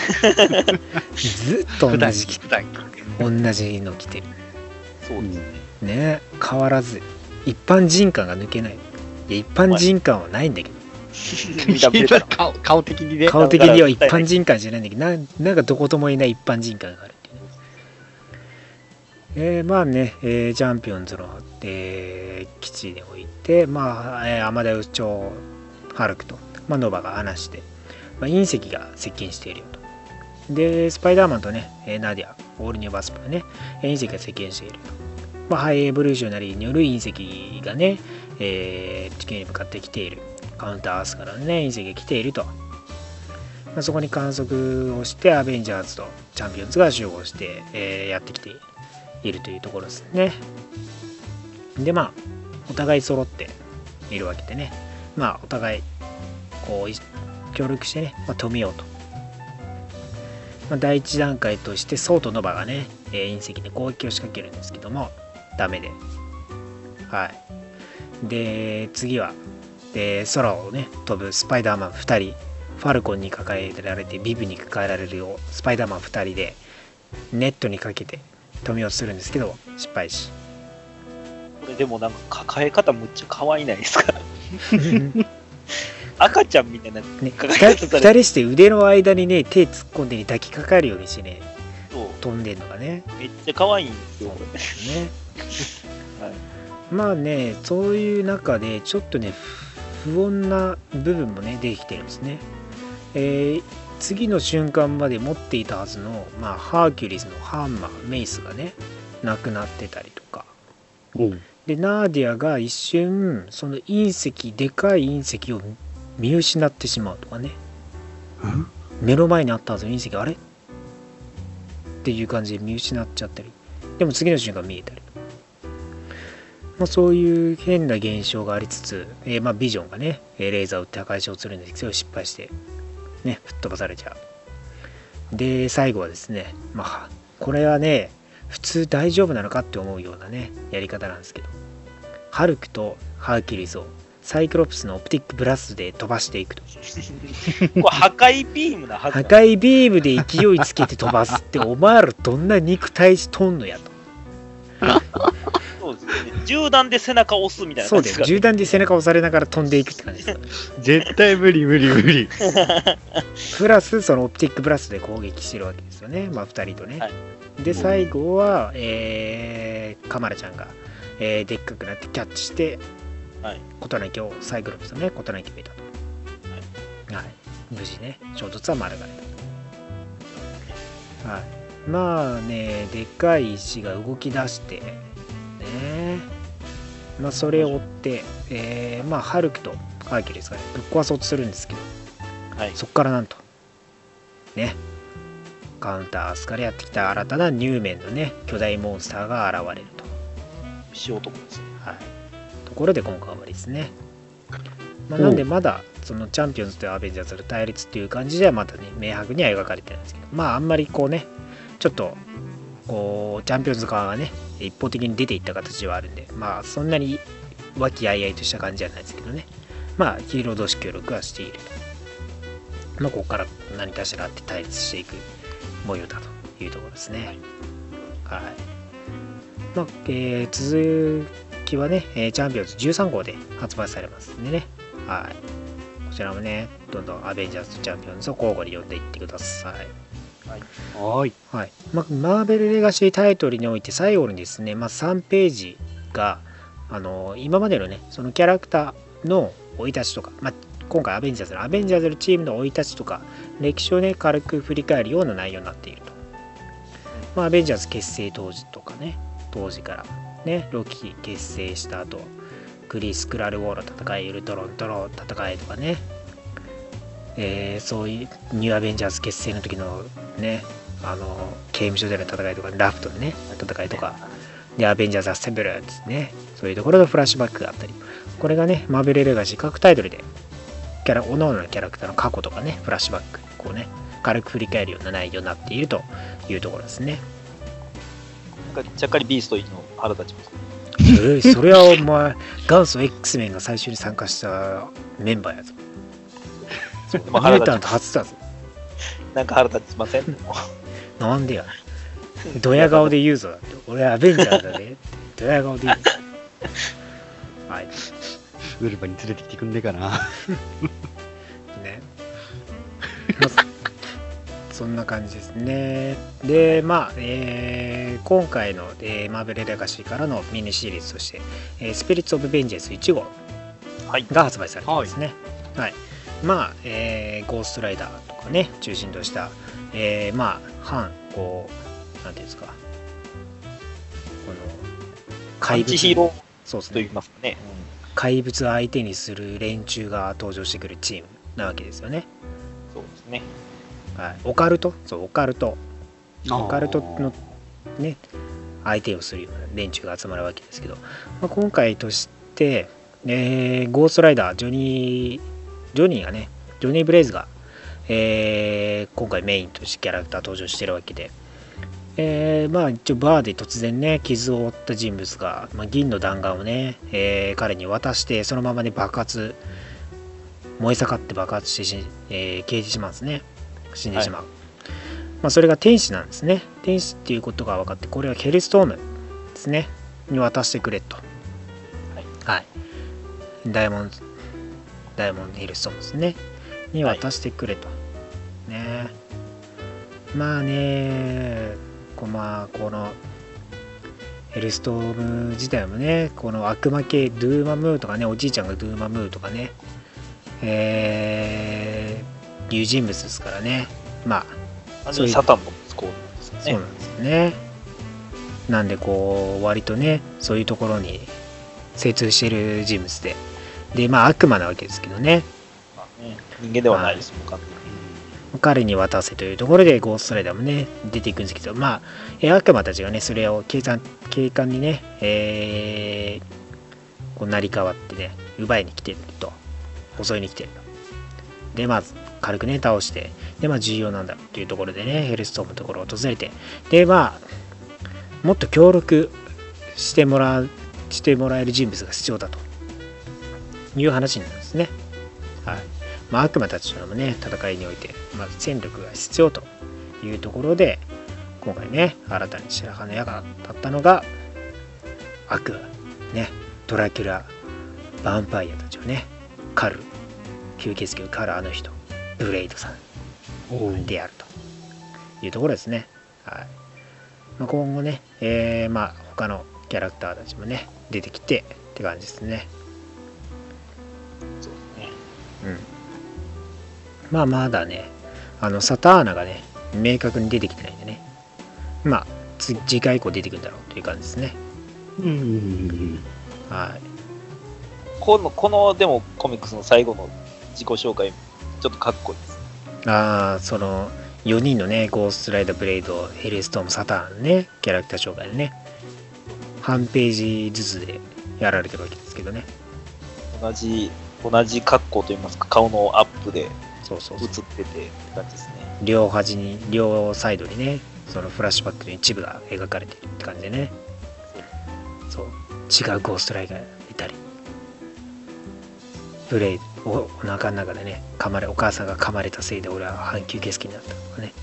ずっと同じ普段同じの着てる。そうですね。ね変わらず。一般人感が抜けない。いや一般人感はないんだけど。見た目だ 顔顔的にね。顔的には一般人感じゃないんだけど。ななんかどこともいない一般人感があるえーまあね、えーチャンピオンズの、えー基地において、まあ、えーアマデウス・チョハルクと、まあ、ノバが話して、まあ、隕石が接近しているよと。で、スパイダーマンとね、えーナディア、オールニューワスプがね、隕石が接近していると。まあ、ハイエボリューショナリーによる隕石がね、えー地球に向かってきている。カウンターアースからね、隕石が来ていると。まあ、そこに観測をして、アベンジャーズとチャンピオンズが集合して、えーやってきているいるというところですね。で、まあ、お互い揃っているわけでね、まあ、お互い、こうい、協力してね、まあ、止めようと。まあ、第一段階として、ソーとノバがね、えー隕石で攻撃を仕掛けるんですけども、ダメで。はい。で、次は、で空をね飛ぶスパイダーマン2人ファルコンに抱えられてビブに抱えられるようスパイダーマン2人でネットにかけて止めようとするんですけど失敗し。これでもなんか抱え方むっちゃ可愛いないですか？赤ちゃんみたいな。ね、抱え方され2人して腕の間にね手突っ込んで、ね、抱きかかるようにしてね飛んでんのがね。めっちゃ可愛いんですよ、これ。ねはい。まあねそういう中でちょっとね不不穏な部分もね出てきてるんですね、えー次の瞬間まで持っていたはずの、まあ、ハーキュリスのハンマーメイスがねなくなってたりとか。う。んでナーディアが一瞬その隕石でかい隕石を見失ってしまうとかね。目の前にあったはずの隕石があれ？っていう感じで見失っちゃったり。でも次の瞬間見えたり、まあ、そういう変な現象がありつつ、えーまあビジョンがねえーレーザーを撃って破壊しようとするんですけど失敗してね吹っ飛ばされちゃう。で最後はですねまあこれはね普通大丈夫なのかって思うようなねやり方なんですけど。ハルクとハーキュリスをサイクロプスのオプティックブラストで飛ばしていくと。これ破壊ビームなはず破壊ビームで勢いつけて飛ばすってお前らどんな肉体しとんのやと。銃弾で背中を押すみたいなそうです。銃弾で背中を押されながら飛んでいくって感じです 絶対無理無理無理。プラスそのオプティックブラストで攻撃してるわけですよね。まあ2人とね、はい。で最後は、えーカマラちゃんが、えーでっかくなってキャッチしてはい。事なきをサイクロプスのね事なきを得たと、はい。無事ね衝突は免れたはい。まあねでっかい石が動き出してねまあそれを追って、えーまあハルクとハーキュリスがねぶっ壊そうとするんですけどはい。そこからなんとね。カウンタースからやってきた新たなニューメンのね巨大モンスターが現れると、石男ですね。はい、ところで今回は終わりですね、まあ、なんでまだそのチャンピオンズとアベンジャーズの対立っていう感じではまたね明白には描かれてるんですけどまああんまりこうねちょっとこうチャンピオンズ側がね一方的に出ていった形はあるんでまあそんなに和気あいあいとした感じじゃないですけどね。まあヒーロー同士協力はしている。まあここから何かしらって対立していく模様だというところですね。はい。まあ、えー続きはね、えチャンピオンズ13号で発売されますんでね。はい。こちらもねどんどんアベンジャーズとチャンピオンズを交互に読んでいってください。はーい。はい。まあ、マーベル・レガシータイトルにおいて最後にですね、まあ、3ページがあの今までのねそのキャラクターの生い立ちとか、まあ、今回アベンジャーズのアベンジャーズのチームの生い立ちとか歴史をね軽く振り返るような内容になっていると、まあ、アベンジャーズ結成当時とかね当時からねロキ結成した後クリス・クラル・ウォーの戦いウルトロンとの戦いとかねえーそういうニューアベンジャーズ結成の時のねあの刑務所での戦いとかラフトのね戦いとかでアベンジャーズ・アッセンブルですねそういうところのフラッシュバックがあったり。これがねマーベル・レガシー各タイトルでキャラ各々のキャラクターの過去とかねフラッシュバックこうね軽く振り返るような内容になっているというところですね。なんかちゃっかりビーストの腹立ちます。それそれはお前元祖 X メンが最初に参加したメンバーやぞそう。でもミュータン腹立ち初だぞ。なんか腹立ちません？なんでや。ドヤ顔で言うぞだって。俺アベンジャーだね ドヤ顔で言うはい。ウルバに連れてきてくんねえかな。ね、まあそんな感じですね。でまあ、えー今回の、えーマーベル・レガシーからのミニシリーズとして「えースピリッツ・オブ・ベンジェンス1号はい」が発売されてますねはい、まあ、えーゴーストライダーとかね中心とした、えーまあ反こうなんていうんですか。このア怪物ンチヒーローとそうですね。言いますかね。怪物相手にする連中が登場してくるチームなわけですよね。そうですね。はい、オカルト？そうオカルト。オカルトのね相手をするような連中が集まるわけですけど、まあ、今回として、えーゴーストライダージョニージョニーがねジョニー・ブレイズが、えー今回メインとしてキャラクター登場してるわけで、えーまあ一応バーで突然ね傷を負った人物が、まあ、銀の弾丸をね、えー彼に渡してそのままね爆発燃え盛って爆発してし、えー消えてしまうんですね。死んでしまう、まあ、それが天使なんですね。天使っていうことが分かってこれはヘルストームですね。に渡してくれと。はい、ダイヤモンドダイヤモンドヘルストームですねに渡してくれと、ね。まあねこまあこのヘルストーム自体もねこの悪魔系ドゥーマムーとかねおじいちゃんがドゥーマムーとかねえー、いう人物ですからね。まあ完そういう。サタンの息子なんですよね。そうなんですよね。なんでこう割とねそういうところに精通している人物ででまあ悪魔なわけですけどね。まあね人間ではないですもん、完全に彼に渡せというところでゴーストライダーもね出ていくんですけどまあえ悪魔たちがねそれを警官警官にねえーこう成り代わってね奪いに来てると。襲いに来てると。でまあ軽くね倒してでまあ重要なんだというところでねヘルストームのところを訪れて。でまあもっと協力してもらうしてもらえる人物が必要だという話になるんですね。はい。まあ、悪魔たちとのね戦いにおいて、まあ、戦力が必要というところで今回ね新たに白羽の矢が立ったのが悪魔ねドラキュラヴァンパイアたちをね狩る吸血鬼を狩るあの人ブレイドさんであるというところですね。はい、まあ、今後ね、えー、まあ他のキャラクターたちもね出てきてって感じですねそうですね。うんまあまだねあのサターナがね明確に出てきてないんでねまあ次次回以降出てくるんだろうという感じですねうん。はいこの、この、でも、コミックスの最後の自己紹介、ちょっとかっこいいです。ああその4人のねゴーストライダーブレイドヘルストームサタナねキャラクター紹介でね半ページずつでやられてるわけですけどね同じ、同じ格好といいますか、顔のアップでそうそう映っててって感じですね。両端に両サイドにねそのフラッシュバックの一部が描かれてるって感じでね。そう。違うゴーストライがいたり。ブレイドおお腹の中でね噛まれお母さんが噛まれたせいで俺は半吸血鬼になったとかね。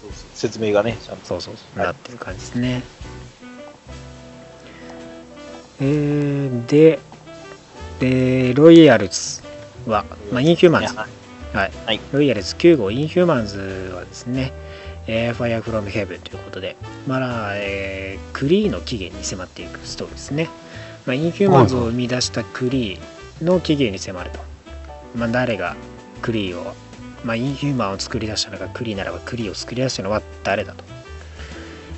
そうそう。説明がね、ちゃんと。そうそうそう、はいなってる感じですね。えー、ででロイヤルズは、まあ、インヒューマンズははい、はいロイヤルズ9号インヒューマンズはですね、えー、ファイアフロムヘブンということで、まあえークリーの起源に迫っていくストーリーですね。まあ、インヒューマンズを生み出したクリーの起源に迫ると。まあ、誰がクリーを、まあ、インヒューマンを作り出したのか、クリーならばクリーを作り出したのは誰だと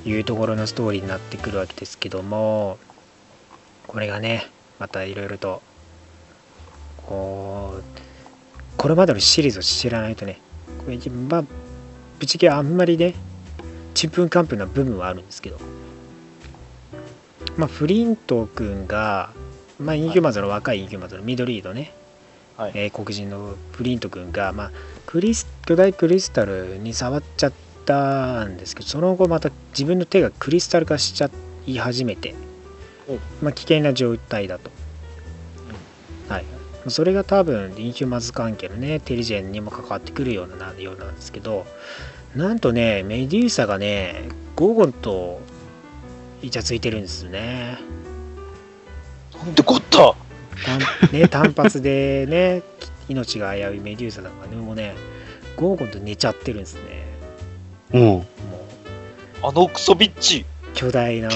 いうところのストーリーになってくるわけですけども、これがね、またいろいろと、こう、これまでのシリーズを知らないとね、これまあ、ぶっちゃけあんまりね、ちんぷんかんぷんな部分はあるんですけど、まあ、フリント君が、まあ、インヒューマンズの若いインヒューマンズのミドリードね、はい。えー黒人のフリント君が、まあ、クリス巨大クリスタルに触っちゃったんですけど、その後また自分の手がクリスタル化しちゃい始めてうん、まあ、危険な状態だと。はい、それが多分インヒューマンズ関係のねテリジェンにも関わってくるようなようなんですけどなんとねメデューサがねゴーゴンとイチャついてるんですよね。なんでこった！単ね単発でね 命が危ういメデューサだからねもうねゴーゴンと寝ちゃってるんですね。うん。もう。あのクソビッチ。巨大な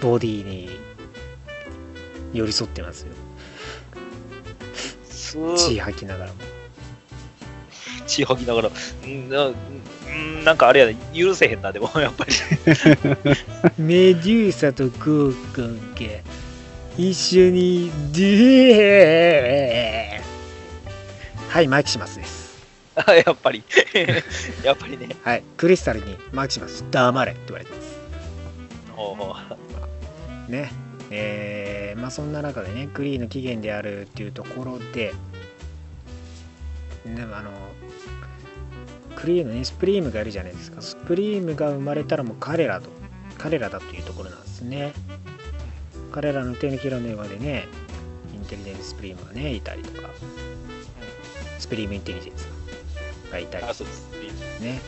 ボディに寄り添ってますよ血吐きながらも。血吐きながら、うんなうんなんかあれやね、許せへんな、でも、やっぱり。メデューサとゴーゴンが一緒にではいマキシマスです。あやっぱり。やっぱりね。はいクリスタルにマキシマス黙れって言われてます。おー。ねえーまあそんな中でねクリーの起源であるっていうところででもあのクリーのねスプリームがいるじゃないですか。スプリームが生まれたらもう彼らと彼らだというところなんですね。彼らの手のひらの上でねインテリジェンススプリームがねいたりとか。スプリームインテリジェンスがいたり。あ、そうです。ね。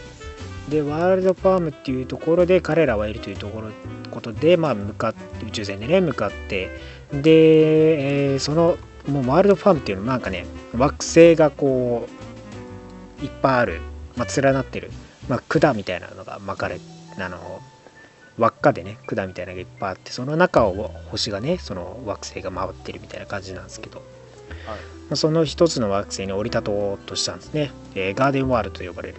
で、ワールドファームっていうところで彼らはいるというところことで、まあ、向かって、宇宙船でね、向かって、で、えーその、もうワールドファームっていうのはなんかね、惑星がこう、いっぱいある、まあ、連なってる、まあ、管みたいなのが巻かれ、あの、輪っかでね、管みたいなのがいっぱいあって、その中を星がね、その惑星が回ってるみたいな感じなんですけど、はい。まあその一つの惑星に降り立とうとしたんですね。えーガーデンワールドと呼ばれる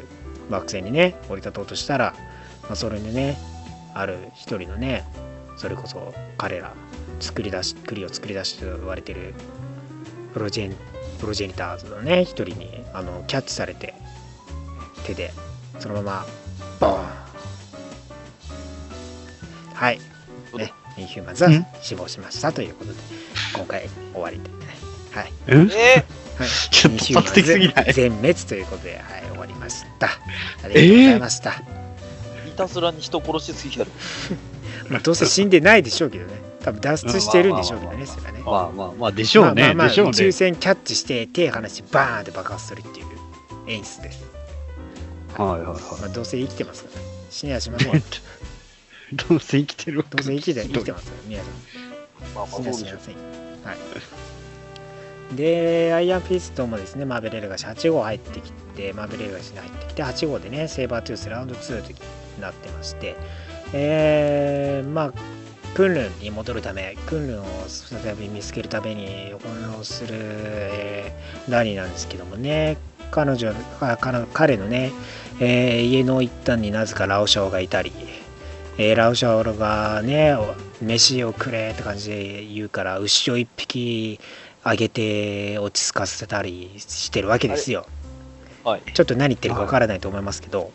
惑星にね、降り立とうとしたら、まあ、それにね、ある一人のね、それこそ彼ら、作り出し、栗を作り出してと言われてるプロジェン、プロジェニターズのね、一人にあのキャッチされて、けでそのままボーン。はい。ねインヒューマンズはうん？死亡しましたということで今回終わりで。はい。うんえ？はいちょっと突発的すぎない？全滅ということで、はい、終わりました。ありがとうございました。ー、いたずらに人殺しすぎやろ。まあ、どうせ死んでないでしょうけどね。多分脱出してるんでしょうけどね、それはね。まあまあまあ、でしょうね。まあまあまあでしょうね宇宙。船キャッチして手離してバーンって爆発するっていう演出です。はいはいはまあ、どうせ生きてますから、死にはしません。どうせ生きてるわどうせ生きて生きてますから、皆さん。まあまあ死そうでしょにはしませんよ。はい。で、アイアンフィストもですね、マーベルレガシー8号入ってきて、マーベルレガシーに入ってきて、8号でね、セーバートゥースラウンド2となってまして、えー、まあ、クンルンに戻るため、クンルンを再び見つけるために翻弄する、えーダニーなんですけどもね、彼女、あ彼彼のね、えー家の一端になぜかラオシャオがいたり、えーラオシャオがね、飯をくれって感じで言うから、牛を一匹あげて落ち着かせたりしてるわけですよ。はい。ちょっと何言ってるかわからないと思いますけど、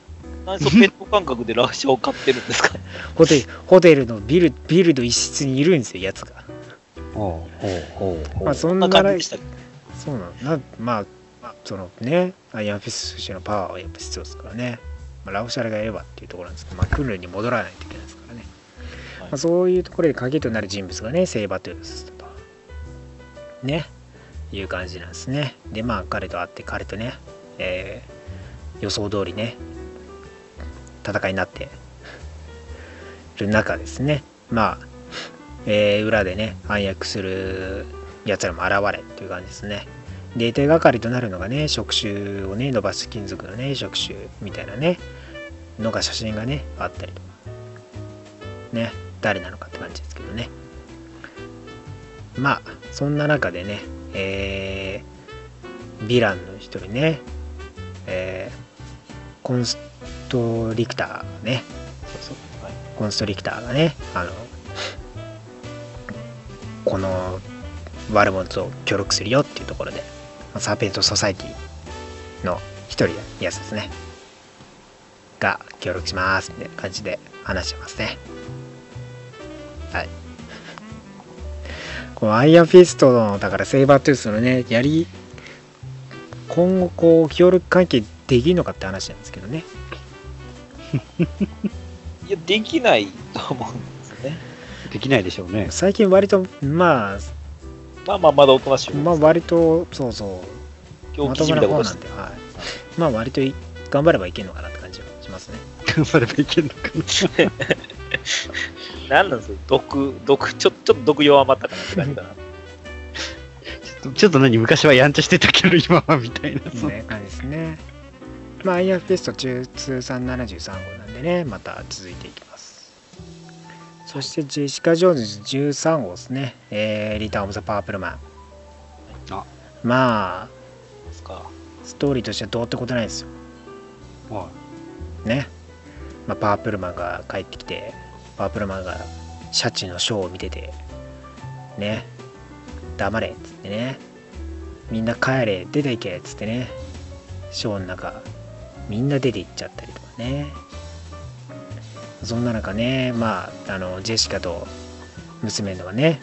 何そのペット感覚でラーシャを飼ってるんですか？ホテルホテルのビルビルの一室にいるんですよ、やつが。ほうほうほう。ほうまあ、そこんな感じでしたそうなのなまあそのねアイアンフィストとしてのパワーはやっぱ必要ですからね、まあ、ラオシャルがいればっていうところなんですけど、まあ、クンルンに戻らないといけないですからね、はい。まあ、そういうところで鍵となる人物がねセイバートゥースとね。いう感じなんですね。でまあ彼と会って彼とね、えー予想通りね戦いになってる中ですね。まあ、えー裏でね暗躍するやつらも現れっていう感じですね。で手がかりとなるのがね触手をね伸ばす金属のね触手みたいなねのが写真がねあったりとか。ね誰なのかって感じですけどね。まあそんな中でねえー、ヴィランの一人ねえーコンストリクターねそうそうはい。コンストリクターがねあのこの悪者と協力するよっていうところでまあサーペントソサイティの一人のやつですね。が協力しますみたいな感じで話してますね。はいこのアイアンフィストのだからセイバートゥースのねやり今後こう協力関係できるのかって話なんですけどね いや、できないと思うんですよね。できないでしょうね。最近割とまあまあまあ、まだおとなしい。まあ割とそうそうまともこ方なんで、はい、まあ割とい頑張ればいけるのかなって感じはしますね。頑張ればいけるのかな。なんなんですよ。毒、毒、ちょちょっと毒弱まったかなって感じだな。ちょっとちょっと何、昔はやんちゃしてたけど、今はみたいな。そうね感じですね。まあ IF ベスト中通算73号なんでね、また続いていきます。そしてジェシカ・ジョーンズ13号ですね。えー、リターン・オブ・ザ・パープルマン。あまあ、ですか。ストーリーとしてはどうってことないですよ。はね。まあ、パープルマンが帰ってきて、パープルマンがシャチのショーを見てて、ね。黙れっつってね。みんな帰れ、出ていけっつってね。ショーの中、みんな出て行っちゃったりとかね。そんな中ね、まあ、あの、ジェシカと娘のはね、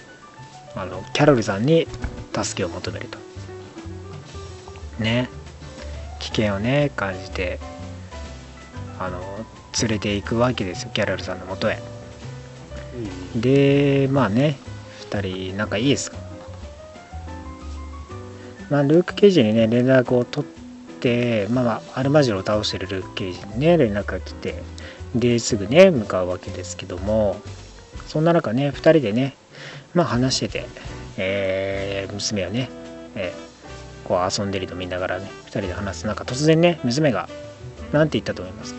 あの、キャロルさんに助けを求めると。ね。危険をね、感じて、あの連れていくわけですよキャロルさんのもとへ。でまあね2人仲いいですか。まあルーク・ケイジにね連絡を取ってまあまあアルマジロを倒してるルーク・ケイジにね連絡が来てですぐね向かうわけですけどもそんな中ね2人でねまあ話してて、えー娘はね、えーこう遊んでると見ながらね2人で話す中突然ね娘がなんて言ったと思います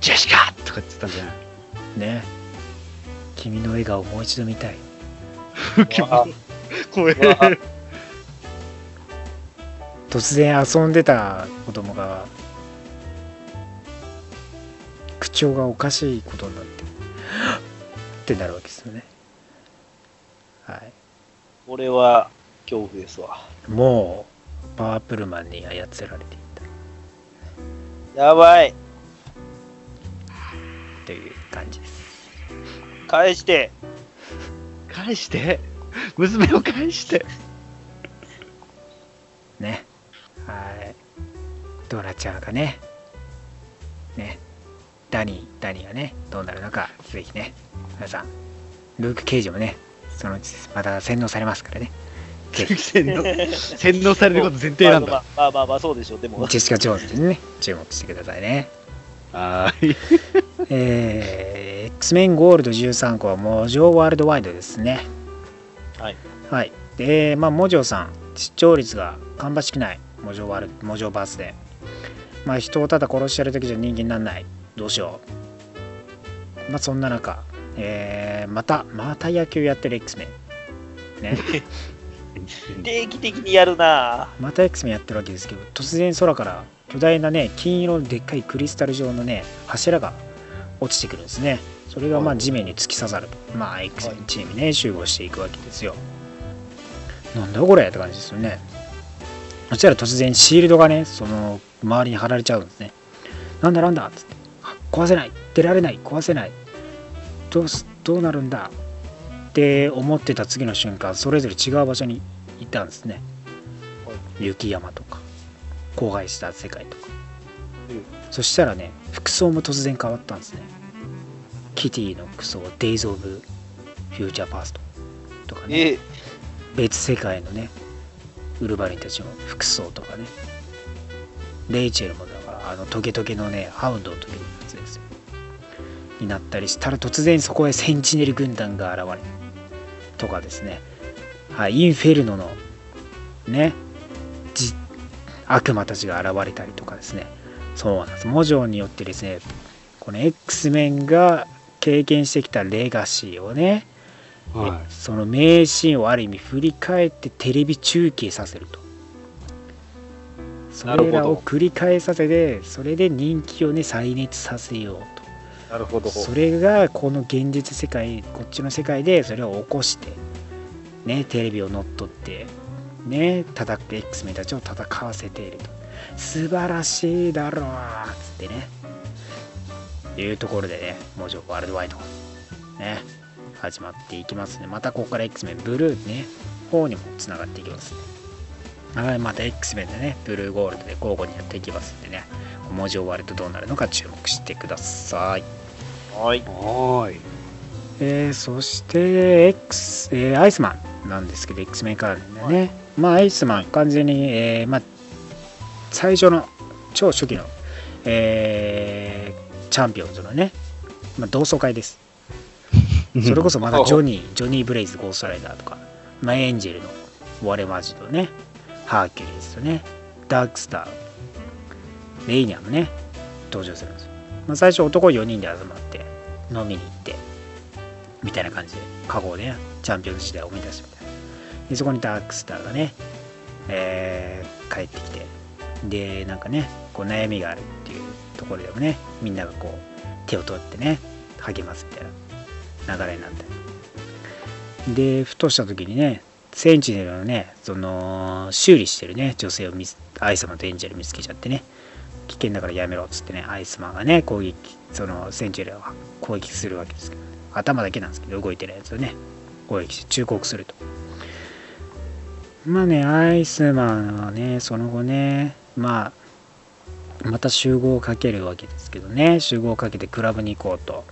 ジェシカ!とか言ってたんじゃない?ね。君の笑顔をもう一度見たい。あ。怖うわ突然遊んでた子供が口調がおかしいことになって ってなるわけですよね。はい。これは恐怖ですわ。もパワープルマンに操られていた。やばい。という感じです。返して。返して娘を返してね。はい。どうなっちゃうのかね。ね。ダニー、ダニーがね、どうなるのか、ぜひね、皆さん、ルーク・ケイジもね、そのうちまた洗脳されますからね。洗脳 洗脳されること前提なんだまあまあまあまあ、そうでしょう。でも、ジェシカ・ジョーンズにね、注目してくださいね。はーい えー、X メンゴールド13個はモジョワールドワイドですね。はい。はい。で、まあ、モジョさん、視聴率が芳しくない、モジョワールモジョバースで。まあ、人をただ殺してやるだけじゃ人気にならない。どうしよう。まあ、そんな中、えー、また、また野球やってる X メン。ね。定期的にやるなまた X メンやってるわけですけど、突然空から巨大なね、金色のでっかいクリスタル状のね、柱が落ちてくるんですね。それがまあ地面に突き刺さると。まあ X チームね、集合していくわけですよ。なんだこれって感じですよね。そしたら突然シールドがね、その周りに貼られちゃうんですね。なんだなんだっつって。あ壊せない出られない壊せないどうすどうなるんだって思ってた次の瞬間、それぞれ違う場所に行ったんですね。雪山とか荒廃した世界とか、うんそしたらね服装も突然変わったんですね。キティの服装デイズ・オブ・フューチャーパストとかね。え別世界のねウルヴァリンたちの服装とかね。レイチェルもだからあのトゲトゲのねハウンドをトゲるやつですよ。になったりしたら突然そこへセンチネル軍団が現れるとかですね。はいインフェルノのねじ悪魔たちが現れたりとかですねそうなんです。モジョによってですねこの X メンが経験してきたレガシーをねはその名シーンをある意味振り返ってテレビ中継させると。それらを繰り返させてそれで人気をね再熱させようなるほど。とそれがこの現実世界こっちの世界でそれを起こしてねテレビを乗っ取ってね戦って X メンたちを戦わせていると素晴らしいだろうっつってね。いうところでねもうちょワールドワイドね始まっていきますね。またここから X メンブルーね方にもつながっていきますね。はいまた X メンでねブルーゴールドで交互にやっていきますんでね文字終わるとどうなるのか注目してください。はい。い。はーい。えーそして X、えーアイスマンなんですけど X メン関連でね、まあアイスマン完全に、えーまあ、最初の超初期の、えーチャンピオンズのね、まあ、同窓会です。それこそまだジョニージョニー・ブレイズ・ゴーストライダーとか、まあ、エンジェルのウォレマジとねハーキュリーズとねダークスターレイニャもね登場するんです。よ、まあ、最初男4人で集まって飲みに行ってみたいな感じで過去をねチャンピオン時代を思い出すみたいな。でそこにダークスターがね、えー帰ってきてでなんかねこう悩みがあるっていうところでもねみんながこう手を取ってね励ますみたいな流れになってでふとした時にねセンチネルのねその修理してるね女性を見アイスマンとエンジェル見つけちゃってね危険だからやめろっつってねアイスマンがね攻撃そのセンチネルを攻撃するわけですけど頭だけなんですけど動いてるやつをね攻撃して忠告すると。まあねアイスマンはねその後ねまあまた集合をかけるわけですけどね。集合をかけてクラブに行こうと。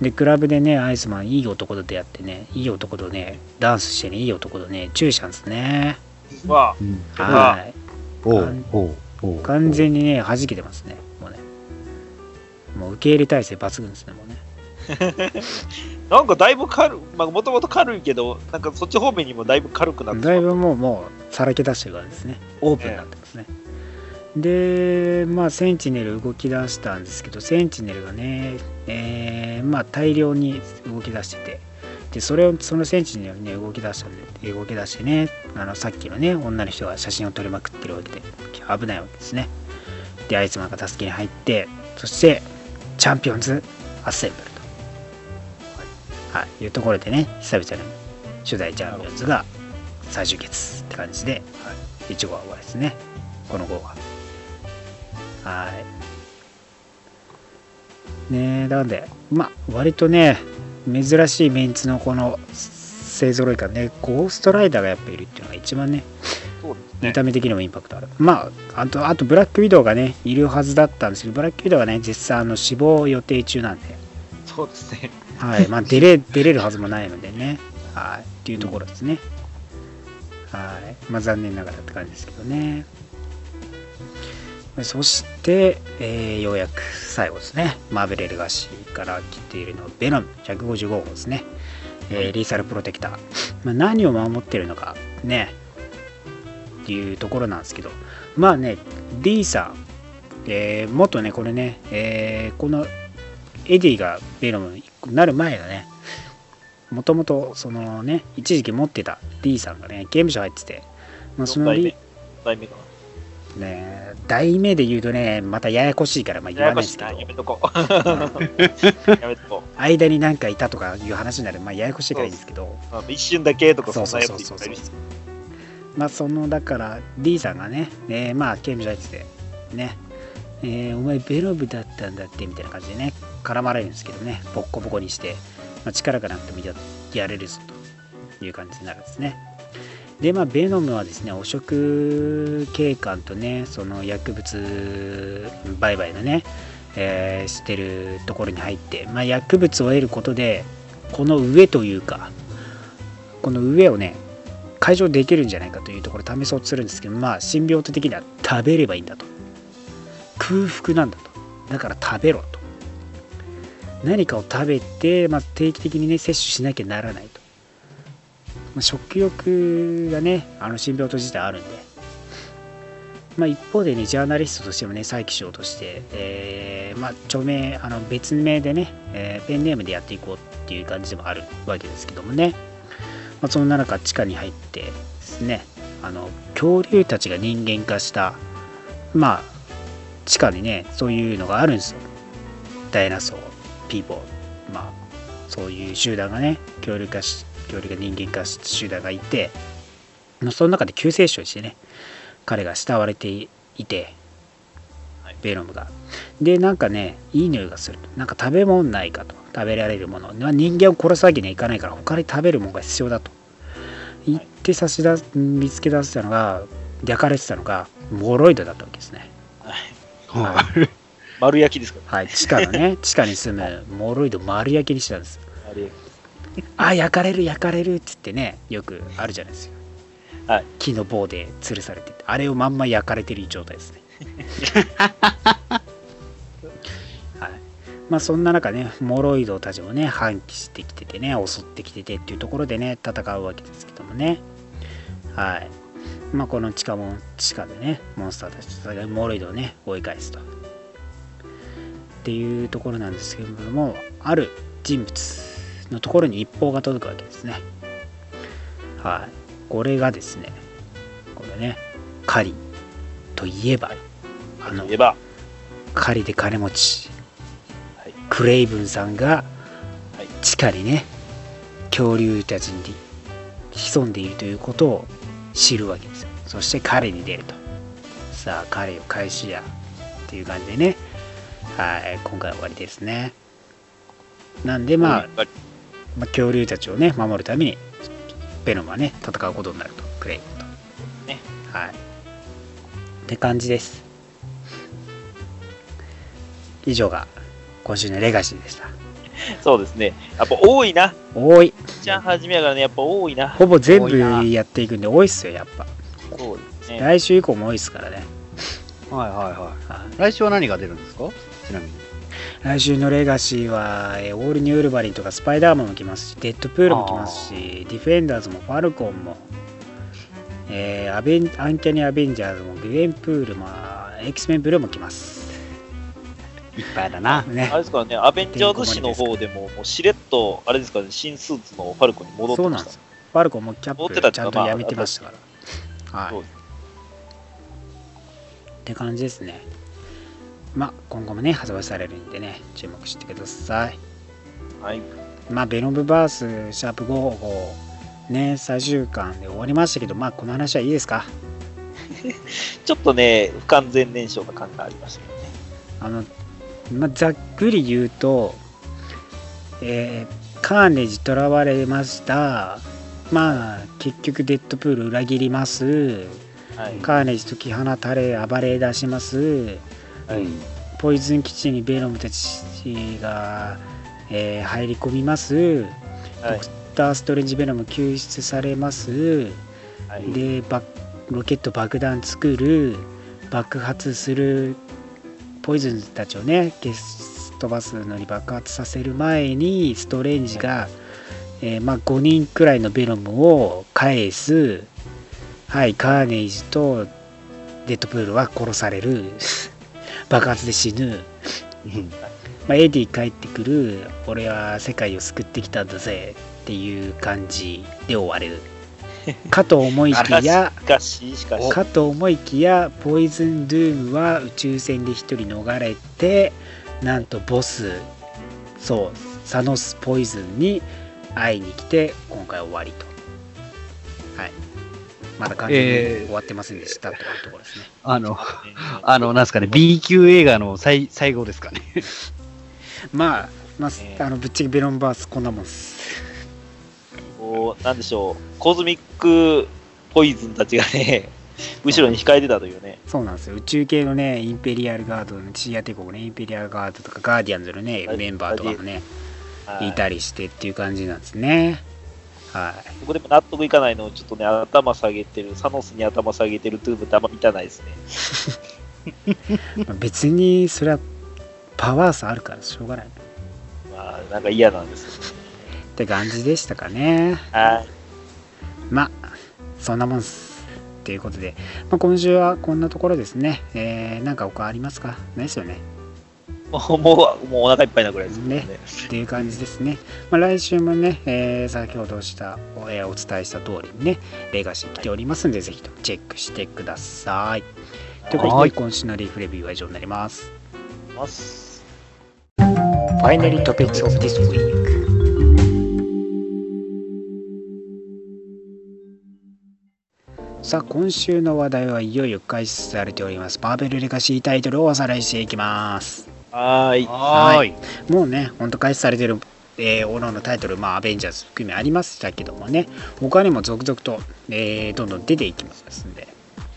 でクラブでねアイスマンいい男と出会ってねいい男とねダンスしてねいい男とねチューしたんですね。わうん。はい。完全にね弾けてますね。もうね。もう受け入れ体制抜群ですねもうね。なんかだいぶ軽い、まあもともと軽いけど、なんかそっち方面にもだいぶ軽くなってだいぶもうもうさらけ出してるからですね。オープンになってますね、でまあセンチネル動き出したんですけどセンチネルがね、えーまあ大量に動き出しててでそれをそのセンチネルね動き出したんで動き出してねあのさっきのね女の人が写真を撮りまくってるわけで危ないわけですね。でアイスマンが助けに入ってそしてチャンピオンズアッセンブルと、はい、い。うところでね久々に初代チャンピオンズが最終決って感じで、はい。1号は終わりですね。この号は。はい。ねなんで、まあ、割とね、珍しいメンツのこの勢ぞろい感ね、ゴーストライダーがやっぱいるっていうのが一番ね、ね。見た目的にもインパクトある。まあ、あと、あとブラックウィドウがね、いるはずだったんですけど、ブラックウィドウがね、実際あの死亡予定中なんで、そうですね。はい、まあ出れ出れるはずもないのでね、はい、っていうところですね。はい、まあ残念ながらって感じですけどね。そして、えーようやく最後ですね、マーベル・レガシーから来ているのはベノム155号ですね、えーリーサル・プロテクター。まあ、何を守ってるのかね、っていうところなんですけど、まあね、D さん、えーもっとね、これね、えーこのエディがベノムになる前のね、もともとそのね、一時期持ってた D さんがね、刑務所入ってて、まあ、その代目リ。代目かね、題名で言うとね、またややこしいから、まあ、な。言わないですけど、とこう。やめとこ間になんかいたとかいう話になる、まあ、ややこしいからいいんですけど、う。あの一瞬だけとか、そそうそうそうそうい。まあ、その、だから、D さんがね、えーまあ、刑務所入ってて、ね、えーお前ベノブだったんだって、みたいな感じでね、絡まれるんですけどね、ボッコボコにして、まあ、力がなくてもややれるぞという感じになるんですね。で、まあ、ベノムはですね、汚職警官とね、その薬物売買のね、えーしてるところに入って、まあ、薬物を得ることで、この上というか、この上をね、解消できるんじゃないかというところ試そうとするんですけど、まあ、シンビオート的には食べればいいんだと。空腹なんだと。だから食べろと。何かを食べて、まあ、定期的にね、摂取しなきゃならないと。まあ、食欲がね、あのシンビオート自体あるんで。まあ、一方でね、ジャーナリストとしてもね、再起しようとして、えーまあ、著名、あの別名でね、えーペンネームでやっていこうっていう感じでもあるわけですけどもね。ま、そんな中、地下に入ってですね、あの恐竜たちが人間化した、まあ、地下にね、そういうのがあるんですよ。ダイナソー、ピーポー、まあ、そういう集団がね、恐竜化して、恐竜が人間化した集団がいて、まあその中で救世主としてね、彼が慕われていて、はいベノムが。で、なんかね、いい匂いがする。なんか食べ物ないかと。食べられるもの。まあ人間を殺すわけにはいかないから、他に食べるものが必要だと。言って差し出す、見つけ出したのが、焼かれてたのが、モロイドだったわけですね。はい。丸焼きですか？ら。はい、地下のね、地下に住むモロイド丸焼きにしたんです。あ、焼かれる、焼かれるって言ってね、よくあるじゃないですか。はい木の棒で吊るされてて、あれをまんま焼かれてる状態ですね。はい。まあそんな中ね、モロイドたちもね、反旗してきててね、襲ってきててっていうところでね、戦うわけですけどもね。はい。まあこの地下も、地下でね、モンスターたちと戦い、モロイドをね、追い返すと。っていうところなんですけども、ある人物のところに一報が届くわけですね。はい。これがですね、これね、狩りといえば、あのき。言えば、狩りで金持ち、はいクレイブンさんがはい地下にね、恐竜たちに潜んでいるということを知るわけですよ。そして彼に出ると。さあ、彼を返しや。っていう感じでね、はい、今回は終わりですね。なんで、まあ、まあ、恐竜たちをね、守るために、ベノムはね、戦うことになると、クレイと。ね。はい。って感じです。以上が今週のレガシーでした。そうですね。やっぱ多いな。多い。じゃあ初めやからね、やっぱ多いな。ほぼ全部やっていくんで多いっすよ、やっぱ。そうですね。来週以降も多いっすからね。はいはいはい。はい来週は何が出るんですか？ちなみに。来週のレガシーは、えーオールニューウルバリンとかスパイダーマンも来ますし、デッドプールも来ますし、ディフェンダーズもファルコンも、えーアベンアンキャニ・アベンジャーズもグレンプールも、エキスメンブルーも来ます。いっぱいだな。ねあれですからね、アベンジャーズ誌の方でも、もうしれっと、あれですかね、新スーツのファルコンに戻ってましたそうなんです。よ。ファルコンもキャップちゃんとやめてましたから。はいって感じですね。まあ、今後もね、発売されるんでね、注目してください。はい。まあ、ベノムバース、シャープ55、ね、最終巻で終わりましたけど、まあ、この話はいいですか？ちょっとね、不完全燃焼な感がありましたけどね。あの、まあ、ざっくり言うと、えーカーネージ囚われました。まあ、結局デッドプール裏切ります。はい。カーネージ解き放たれ暴れ出します。はい。ポイズン基地にベノムたちが、えー入り込みます。はい。ドクター・ストレンジ・ベノム救出されます。はい。でバロケット爆弾作る爆発するポイズンたちをね消す飛ばすのに爆発させる前にストレンジが、えーまあ、5人くらいのベノムを返すはいカーネージとデッドプールは殺される爆発で死ぬ、まあ、エディ帰ってくる俺は世界を救ってきたんだぜっていう感じで終われる。かと思いきやしかし、しかし、かと思いきやポイズン・ドゥームは宇宙船で一人逃れてなんとボスそうサノス・ポイズンに会いに来て今回終わりと。はいまだ完全えー。に終わってませんでしたというところですね、あの、あの、なんですかね、B 級映画の最最後ですかね。まあまあ、えー。あのぶっちゃけヴェノムバースこんなもんっす。こう、なんでしょう、コズミックポイズンたちがね、後ろに控えてたというね。そうなんですよ。宇宙系のねインペリアルガードのシーア帝国のインペリアルガードとかガーディアンズのねはい。メンバーとかもねはい。いたりしてっていう感じなんですねはい。そこでも納得いかないのをちょっとね、頭下げてる、サノスに頭下げてるドゥームってあんま見たないですね。まあ別にそれはパワー差あるからしょうがない。っまあ、なんか嫌なんですよね。て感じでしたかね。はい。まあそんなもんっす。ということで、まあ、今週はこんなところですね。えー、なんか他ありますか？ないですよね もう、もう、お腹いっぱいなぐらいですけどね。っていう感じですね、まあ、来週もね、えー先ほどした、えーお伝えした通りにねレガシー来ておりますんでぜひともチェックしてください。ということはい。で今週のリーフレビューは以上になります。ます。Finally topics of this week さあ今週の話題はいよいよ開始されております。マーベルレガシータイトルをおさらいしていきますはーい。はーい。もうねほんと開始されてるえー、おのおのタイトル、まあ、アベンジャーズ含めありましたけどもね、他にも続々と、えーどんどん出ていきますんで、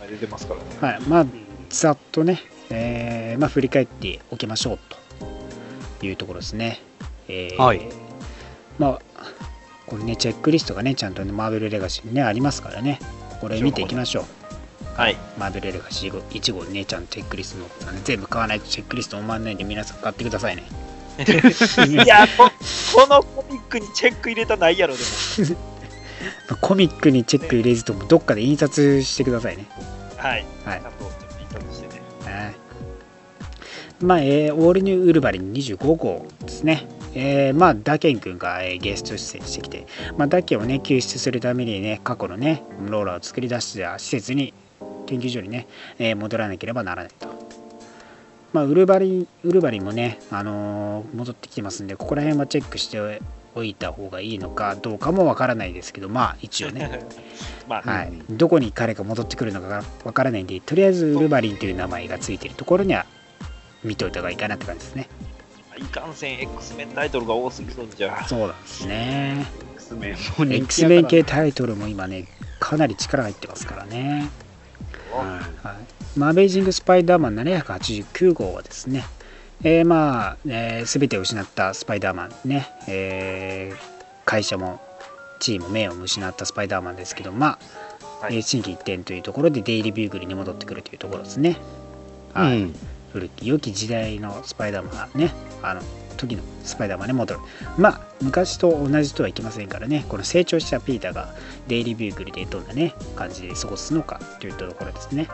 出てますからね。はい、まあ、ざっとね、えーまあ、振り返っておきましょうというところですね。えーはいまあ、これね、チェックリストがね、ちゃんとね、マーベルレガシーにね、ありますからね、これ見ていきましょう。はい。マーベルレガシー1号にね、ちゃんとチェックリスト載ってたんで、全部買わないとチェックリスト終わんないんで、皆さん買ってくださいね。いやこ、このコミックにチェック入れたないやろ、でも。まあコミックにチェック入れずとも、どっかで印刷してくださいね。はい。はい印刷してね。はいまあ、えーオールニューウルバリン25号ですね。えーまあ、ダケン君が、えーゲスト出演してきて、まあ、ダケンをね、救出するためにね、過去のね、ローラーを作り出した施設に、研究所にね、えー戻らなければならないと。まあ、ウルバリン、ウルバリンもね、あのー戻ってきてますんで、ここら辺はチェックしておいた方がいいのかどうかもわからないですけど、まあ、一応ね、まあ、はい、どこに彼が戻ってくるのかがわからないんで、とりあえずウルバリンという名前がついているところには見といた方がいいかなって感じですね。いかんせん X メンタイトルが多すぎるんじゃ。そうなんですね。X メン系タイトルも今ね、かなり力入ってますからね。ははい、マーベージング・スパイダーマン789号はですね、えーまあ、えー、全てを失ったスパイダーマンね、えー会社もチームも名誉も失ったスパイダーマンですけど、まあ、はい。えー心機一転というところでデイリービューグルに戻ってくるというところですね。い。はい。うん。古き良き時代のスパイダーマンがね、あの時のスパイダーマンに戻る。まあ、昔と同じとはいきませんからね、この成長したピーターがデイリービューグルでどんなね、感じで過ごすのかというところですね。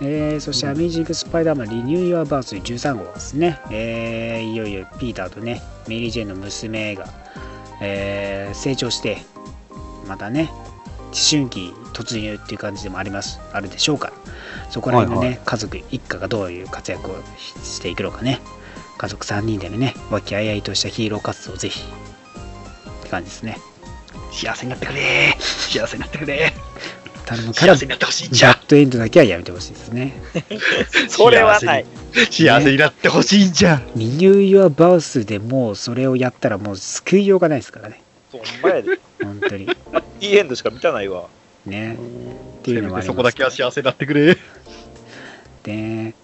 えーそして、アメージング・スパイダーマン・リニュー・ユア・バース13号ですね。えーいよいよピーターとね、メリー・ジェーンの娘が、えー成長して、またね、思春期突入っていう感じでもあります、あるでしょうから。そこら辺のね、はい家族一家がどういう活躍をしていくのかね。家族3人でのね、和気あいあいとしたヒーロー活動をぜひ。って感じですね。幸せになってくれ幸せになってくれ頼むから幸せになってほしいんじゃバッドエンドだけはやめてほしいですね。それはない。幸せになってほしいんじゃん。ミニューイヤーバウスでもうそれをやったらもう救いようがないですからね。ほんまやで。本当に。いいエンドしか見たないわ。ね。っていうのもそこだけは幸せになってくれ。で、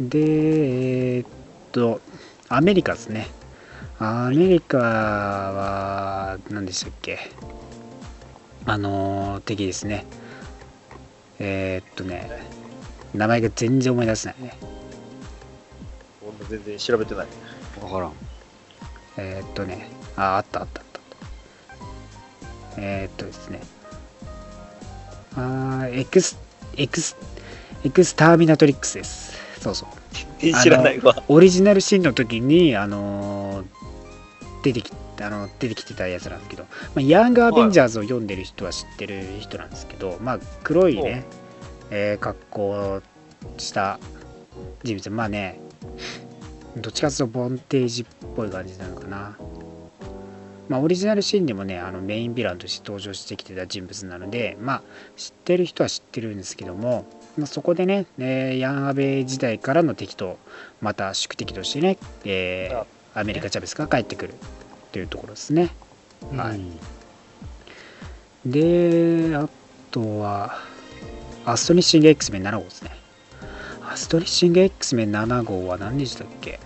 で、えーっと、アメリカですね。アメリカは、何でしたっけ？あのー敵ですね。えーっとね、名前が全然思い出せないね。俺も全然調べてない。わからん。えーっとね、あ、あったあったあった。えーっとですね。あーエクス、エクス、エクスターミナトリックスです。そうそう。知らないわ。オリジナルシーンの時に、あのー出てきあの出てきてたやつなんですけど、まあ、ヤングアベンジャーズを読んでる人は知ってる人なんですけど、まあ、黒いね、えー格好をした人物、まあね、どっちかというとボンテージっぽい感じなのかな。まあ、オリジナルシーンでもね、あのメインヴィランとして登場してきてた人物なので、まあ、知ってる人は知ってるんですけども、まあ、そこでね、えーヤンアベ時代からの敵とまた宿敵としてね、えーあアメリカ・チャベスが帰ってくるというところですね。はいで、あとは、アストニッシング X メン7号ですね。アストニッシング X メン7号は何でしたっけ？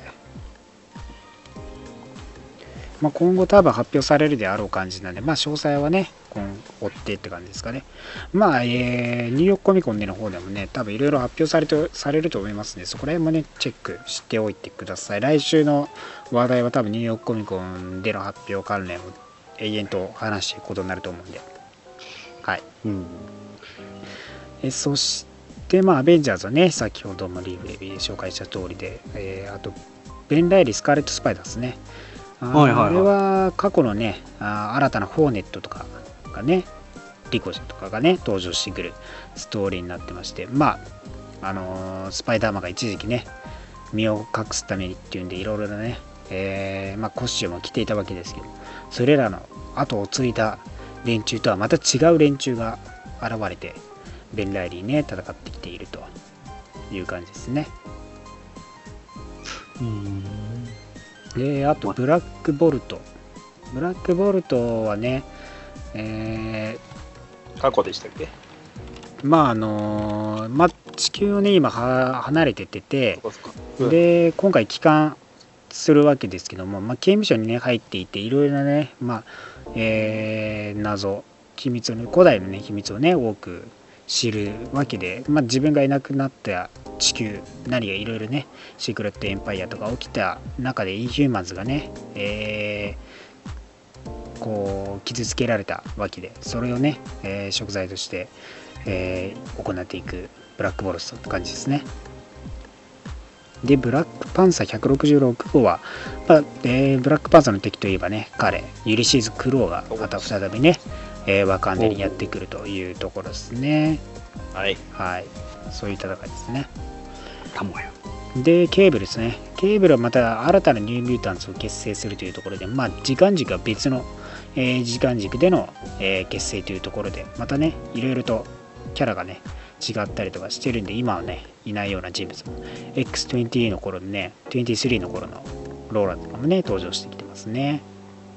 まあ、今後多分発表されるであろう感じなんで、まあ、詳細はね、今追ってって感じですかね。まあ、えーニューヨークコミコンでの方でもね、多分いろいろ発表されてされると思いますので、そこら辺もね、チェックしておいてください。来週の話題は多分ニューヨークコミコンでの発表関連を永遠と話していくことになると思うんで。はい。うん。えそして、まあ、アベンジャーズはね、先ほどもリーで紹介した通りで、えーあと、ベン・ライリー・スカーレット・スパイダーですね。はいはいはいあれは過去のね、新たなホーネットとかがね、リコとかがね、登場してくるストーリーになってまして、まあ、あのースパイダーマンが一時期ね、身を隠すためにっていうんで、いろいろなね、えーまあ、コスチュームを着ていたわけですけど、それらの後を継いだ連中とはまた違う連中が現れて、ベン・ライリーね、戦ってきているという感じですね。うん。で、あと、ブラックボルト。ブラックボルトはね、え過去でしたっけ？ーまああのーまあ、地球をね、今は離れてってて、うん。で、今回帰還するわけですけども、まあ、刑務所にね、入っていて、いろいろなね、まあ、えー謎、秘密古代のね、秘密をね、多く知るわけで、まあ、自分がいなくなった地球、何がいろいろね、シークレットエンパイアとか起きた中で、インヒューマンズがね、えーこう傷つけられたわけでそれをね、えー贖罪として、えー行っていくブラックボルトって感じですねでブラックパンサー166号は、まあえーブラックパンサーの敵といえばね彼ユリシーズ・クローがまた再びね、えーワカンダにやってくるというところですねはい。はいそういう戦いですねたもや。で、ケーブルですね。ケーブルはまた新たなニューミュータンツを結成するというところで、まあ、時間軸は別の、えー時間軸での、えー結成というところで、またね、いろいろとキャラがね、違ったりとかしてるんで、今はね、いないような人物も、X20 の頃のね、23の頃のローラとかもね、登場してきてますね。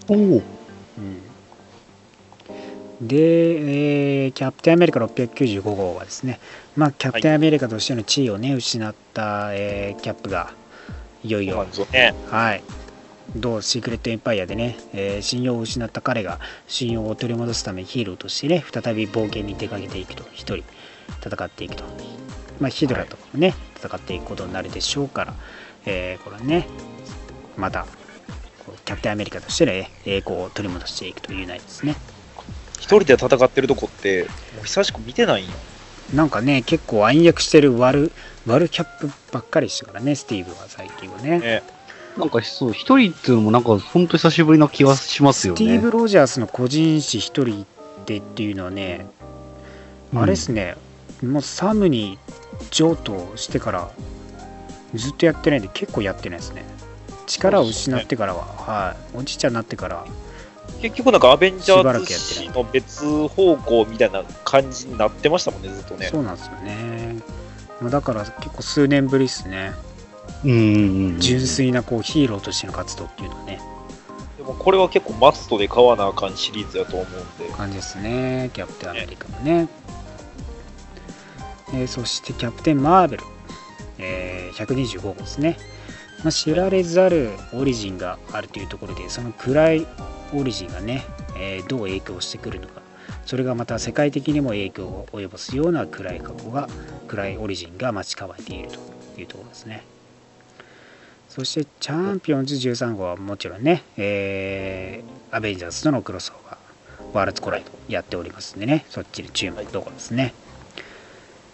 おお。うんで、えーキャプテンアメリカ695号はですね、まあ、キャプテンアメリカとしての地位をね、失った、えーキャップがいよいよ。はい、同シークレットエンパイアでね、えー信用を失った彼が信用を取り戻すためヒーローとしてね、再び冒険に出かけていくと、一人戦っていくと。まあ、ヒドラとかもね、戦っていくことになるでしょうから、えーこれはね、また、キャプテンアメリカとしての栄光を取り戻していくという内容ですね。一人で戦ってるとこって、もう久しく見てないんよ。なんかね、結構暗躍してる悪、悪キャップばっかりしてからね、スティーブは最近はね。ね。なんかそう、一人っていうのもなんか本当久しぶりな気がしますよね。スティーブ・ロジャースの個人誌一人でっていうのはね、うんあれですね、もうサムに譲渡してからずっとやってないんで結構やってないですね。力を失ってからは、はい、おじいちゃんになってから結局なんかアベンジャーズ誌の別方向みたいな感じになってましたもんね、ずっとね。そうなんですよねまあだから結構数年ぶりですね。純粋なこうヒーローとしての活動っていうのはね。でもこれは結構マストで買わなあかんシリーズやと思うんで。感じですね。キャプテンアメリカもね。えーそしてキャプテンマーベル、えー125号ですね、まあ、知られざるオリジンがあるというところでその暗いオリジンがね、えーどう影響してくるのか。それがまた世界的にも影響を及ぼすような暗い過去が暗いオリジンが待ち構えているというところですねそしてチャンピオンズ13号はもちろんね、えーアベンジャーズとのクロスオーバーワールドコライドやっておりますんでねそっちに注目どころですね、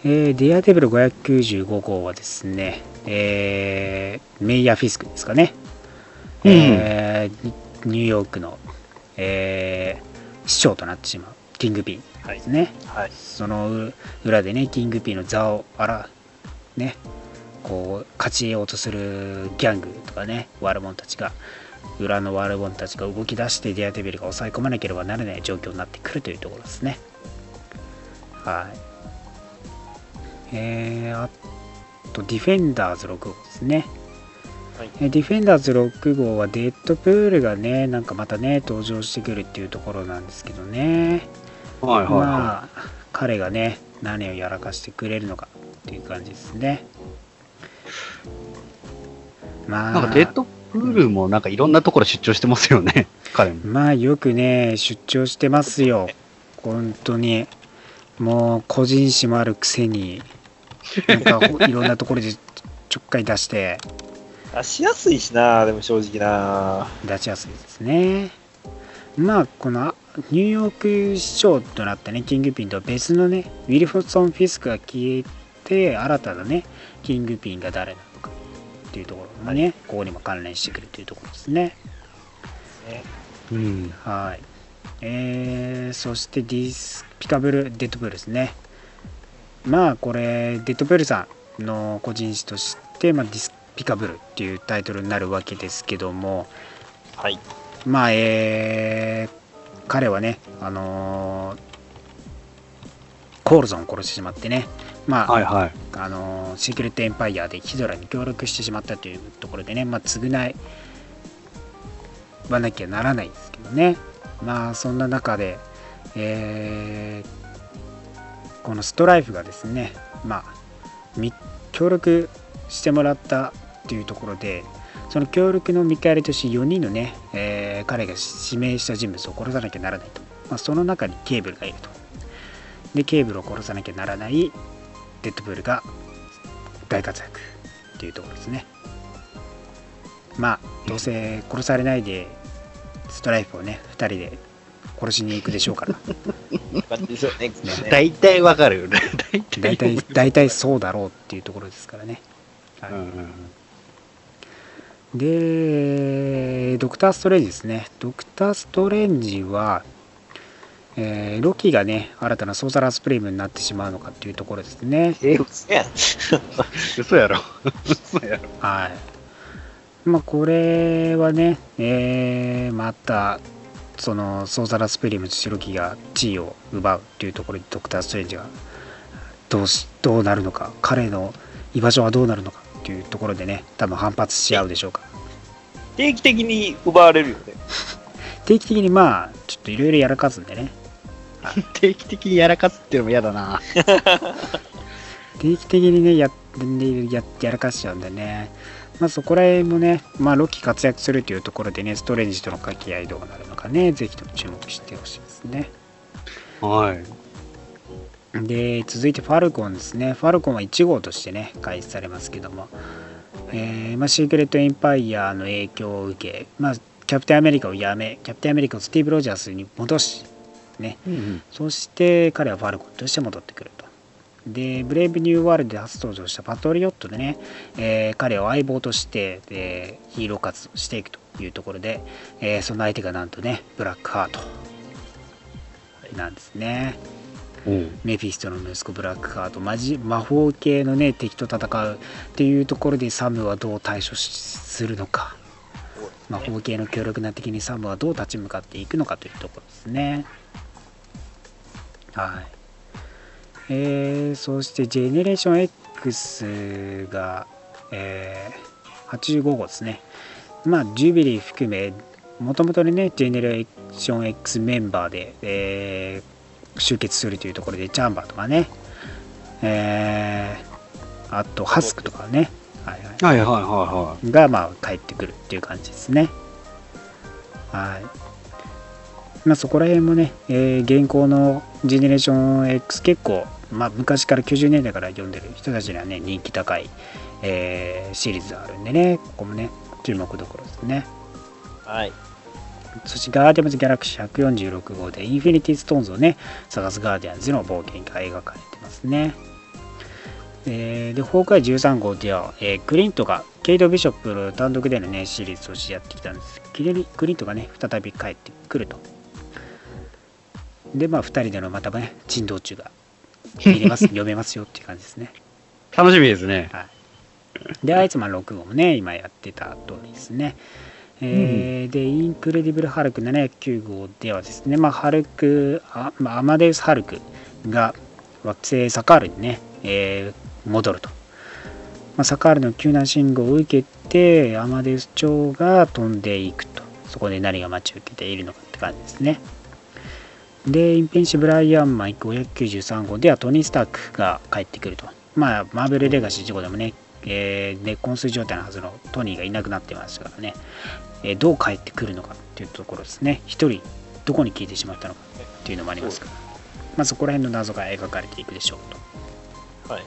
えーデアデビル595号はですね、えーメイヤー・フィスクですかね、うん。えーニニューヨークの、えー市長となってしまうキングピンですね、はい。そのう裏でねキングピーの座をあらねこう勝ちようとするギャングとかね悪者たちが裏の悪者たちが動き出してデアデビルが抑え込まなければならない状況になってくるというところですね。はい。えー、あとディフェンダーズ6号ですね。はい。えーディフェンダーズ6号はデッドプールがねなんかまたね登場してくるっていうところなんですけどね。はいはいはまあ彼がね何をやらかしてくれるのかっていう感じですねまい。あなんかデッドプールもなんかいろんなところ出張してますよね、彼も。まあよくね出張してますよ本当にもう個人誌もあるくせになんかほいろんなところでちょ っかい出して出しやすいしな、でも正直な。出しやすいですねまあこのニューヨーク市長となったねキングピンとは別のねウィル・フォッソン・フィスクが消えて新たなねキングピンが誰なのかっていうところがねここにも関連してくるというところですねねうん。はいえー、そしてディスピカブルデッドプールですねまあこれデッドプールさんの個人誌として、まあ、ディスピカブルっていうタイトルになるわけですけどもはい。まあえー彼はねあのーコールゾンを殺してしまってねまあ、はいはい。あのーシークレットエンパイアでヒドラに協力してしまったというところでね、まあ、償いはなきゃならないですけどね。まあそんな中で、えーこのストライフがですねまあみ協力してもらったっていうところでその協力の見返りとして4人のね、えー彼が指名した人物を殺さなきゃならないと、まあ、その中にケーブルがいると。でケーブルを殺さなきゃならないデッドプールが大活躍っていうところですね。まあどうせ殺されないでストライフをね2人で殺しに行くでしょうから。大体わかるよね。大大体大体そうだろうっていうところですからね、はい。うんうん。でドクター・ストレンジですね。ドクター・ストレンジは、えーロキがね新たなソーサラースプリームになってしまうのかっていうところですねえ、嘘やん。嘘やろ。嘘やろ。はい。まあ、これはね、えーまた、その、ソーサラスプリムと白木が地位を奪うっていうところにドクター・ストレンジがどうし、どうなるのか、彼の居場所はどうなるのかっていうところでね、多分反発し合うでしょうか。定期的に奪われるよね。定期的にまあ、ちょっといろいろやらかすんでね、定期的にやらかすっていうのも嫌だな。定期的にね、やややらかしちゃうんでね、まあそこら辺もね、まあロキ活躍するというところでね、ストレンジとの掛け合いどうなるのかね、ぜひとも注目してほしいですね。はい。で続いてファルコンですねファルコンは1号としてね開始されますけども、えーまあ、シークレット・エンパイアの影響を受け、まあ、キャプテンアメリカを辞めキャプテンアメリカをスティーブ・ロジャースに戻しね。うんそして彼はファルコンとして戻ってくると。でブレイブ・ニュー・ワールドで初登場したパトリオットでね、えー彼を相棒として、えーヒーロー活動していくというところで、えーその相手がなんとねブラックハートなんですね。うん。メフィストの息子ブラックハート。マジ魔法系のね敵と戦うっていうところでサムはどう対処しするのか。まあ、法系の強力な敵にサムはどう立ち向かっていくのかというところですね。はい。えー、そして、ジェネレーション X が、えー、85号ですね。まあ、ジュビリー含め、もともとね、ジェネレーション X メンバーで、えー、集結するというところで、チャンバーとかね、えー、あと、ハスクとかね、はいはい、はいはいはいはが、まあ、帰ってくるっていう感じですね。はい。まあ、そこら辺もね、えー現行のジェネレーション X 結構、まあ、昔から90年代から読んでる人たちにはね、人気高い、えーシリーズあるんでね、ここもね、注目どころですね。はい。そしてガーディアンズ・ギャラクシー146号でインフィニティ・ストーンズをね、探すガーディアンズの冒険が描かれてますね。えーで、崩壊13号では、えークリントがケイト・ビショップの単独でのね、シリーズとしてやってきたんです。クリントがね、再び帰ってくると。で、まあ、2人でのまたね、珍道中が見れます、読めますよっていう感じですね。い。楽しみですね。で、アイツマン6号もね、今やってた通りですね。えーで、インクレディブル・ハルク709号ではですね、まあ、ハルク、あまあ、アマデウス・ハルクが惑星サカールにね、えー戻ると。まあ、サカールの救難信号を受けて、アマデウス・チョウが飛んでいくと。そこで何が待ち受けているのかって感じですね。で、インビンシブル・アイアンマン593号ではトニー・スタークが帰ってくると。まあ、マーベル・レガシー事故でもね、えー、で昏睡状態のはずのトニーがいなくなってましたからね、えーどう帰ってくるのかっていうところですね。一人、どこに消えてしまったのかっていうのもありますから、まあ、そこら辺の謎が描かれていくでしょうと。はい。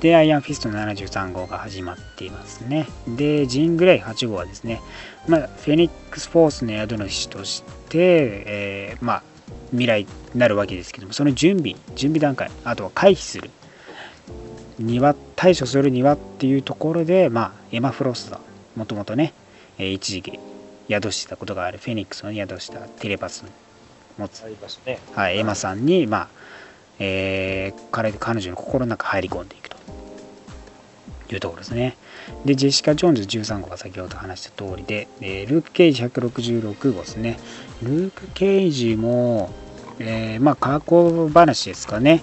で、アイアンフィスト73号が始まっていますね。で、ジーン・グレイ8号はですね、まあ、フェニックス・フォースの宿主として、えーまあ、未来になるわけですけども、その準備、準備段階、あとは回避する、には、対処するにはっていうところで、まあ、エマ・フロスト、もともとね、えー一時期宿してたことがあるフェニックスの宿したテレパスを持つね。はい、エマさんに、まあえー彼彼女の心の中入り込んでいくというところですね。で、ジェシカ・ジョーンズ13号が先ほど話した通りで、えールーク・ケイジ166号ですね。ルーク・ケイジも、えーまあ、過去話ですかね。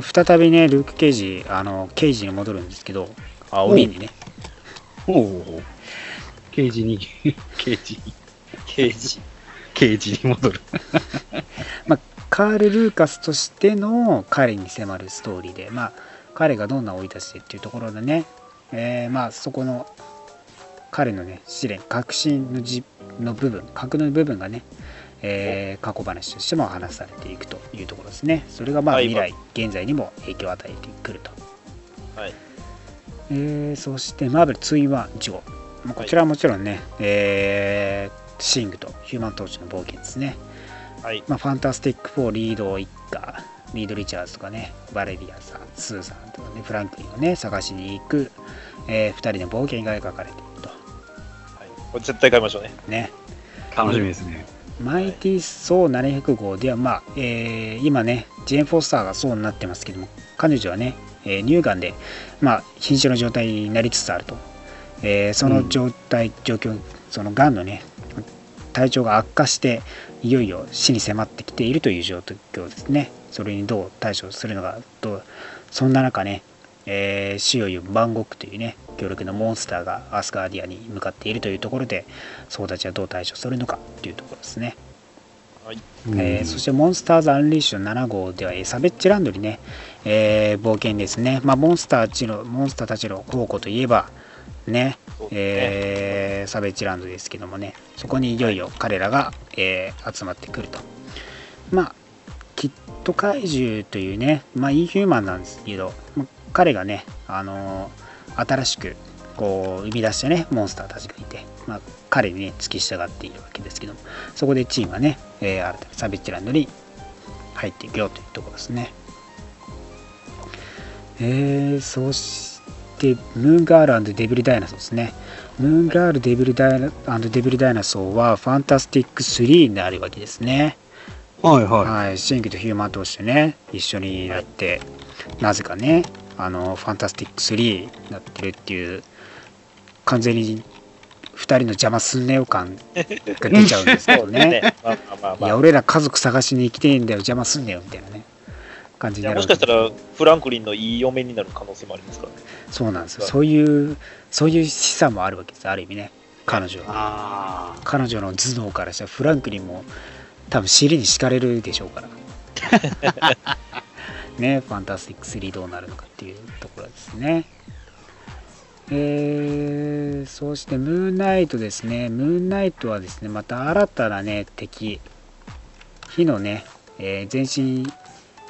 再びね、ルーク・ケイジ、あの、ケイジに戻るんですけど、あ、帯にね、おお。刑事に、刑事に、刑事。刑事に戻る。カール・ルーカスとしての彼に迫るストーリーで、まあ、彼がどんな生い立ちでっていうところでね、えーまあ、そこの彼のね試練革新のじの部分核の部分がね、えー過去話としても話されていくというところですね。それがまあはい。未来現在にも影響を与えてくると、はい。えーそしてマーベル2 1 1号まあこちらはもちろんね、えーシングとヒューマントーチの冒険ですね。はい。まあ、ファンタスティック4リード一家、リード・リチャーズとかね、バレリアさん、スーさんとかね、フランクリンをね、探しに行く、え2人の冒険が描かれていると。はい、これ絶対買いましょうね。ね。楽しみですね。マイティ・ソー700号では、まあ、えー今ね、ジェーン・フォスターがそうになってますけども、彼女はね、えー乳がんで、まあ、瀕死の状態になりつつあると。えーその状態、状況、そのがんのね、体調が悪化して、いよいよ死に迫ってきているという状況ですね。それにどう対処するのか、どうそんな中ね、えー死を言うバンゴックというね、強力なモンスターがアスガーディアに向かっているというところで、そうたちはどう対処するのかというところですね。はい。えーそしてモンスターズ・アンリッシュ7号ではエサベッチランドにね、えー冒険ですね、まあ、モンスターたちのモンスターたちの宝庫といえばねねえーサベッチランドですけどもねそこにいよいよ彼らが、えー集まってくるとまあキット怪獣というねまあインヒューマンなんですけど、彼がねあのー新しくこう生み出したねモンスターたちがいて、まあ、彼にね付き従っているわけですけどもそこでチームはね、えー新たにサベッチランドに入っていくよというところですね。えー、そしてムーンガールデビルダイナソーですね。ムーンガールデビルダイナデビルダイナソーはファンタスティック3になるわけですね。はいははい、シンクとヒューマンとしてね、一緒になって、なぜかね、あの、ファンタスティック3になってるっていう、完全に2人の邪魔すんねよ感が出ちゃうんですけどね。いや、俺ら家族探しに来てんだよ、邪魔すんねよみたいなね、感じになるもしかしたら、フランクリンのいい嫁になる可能性もありますからね。そうなんですよ。はいそういう、そういう示唆もあるわけです、ある意味ね、彼女。あ彼女の頭脳からしたら、フランクリンも多分尻に敷かれるでしょうから。ね、ファンタスティック3どうなるのかっていうところですね。えー、そしてムーンナイトですね。ムーンナイトはですね、また新たなね、敵、火のね、えー全身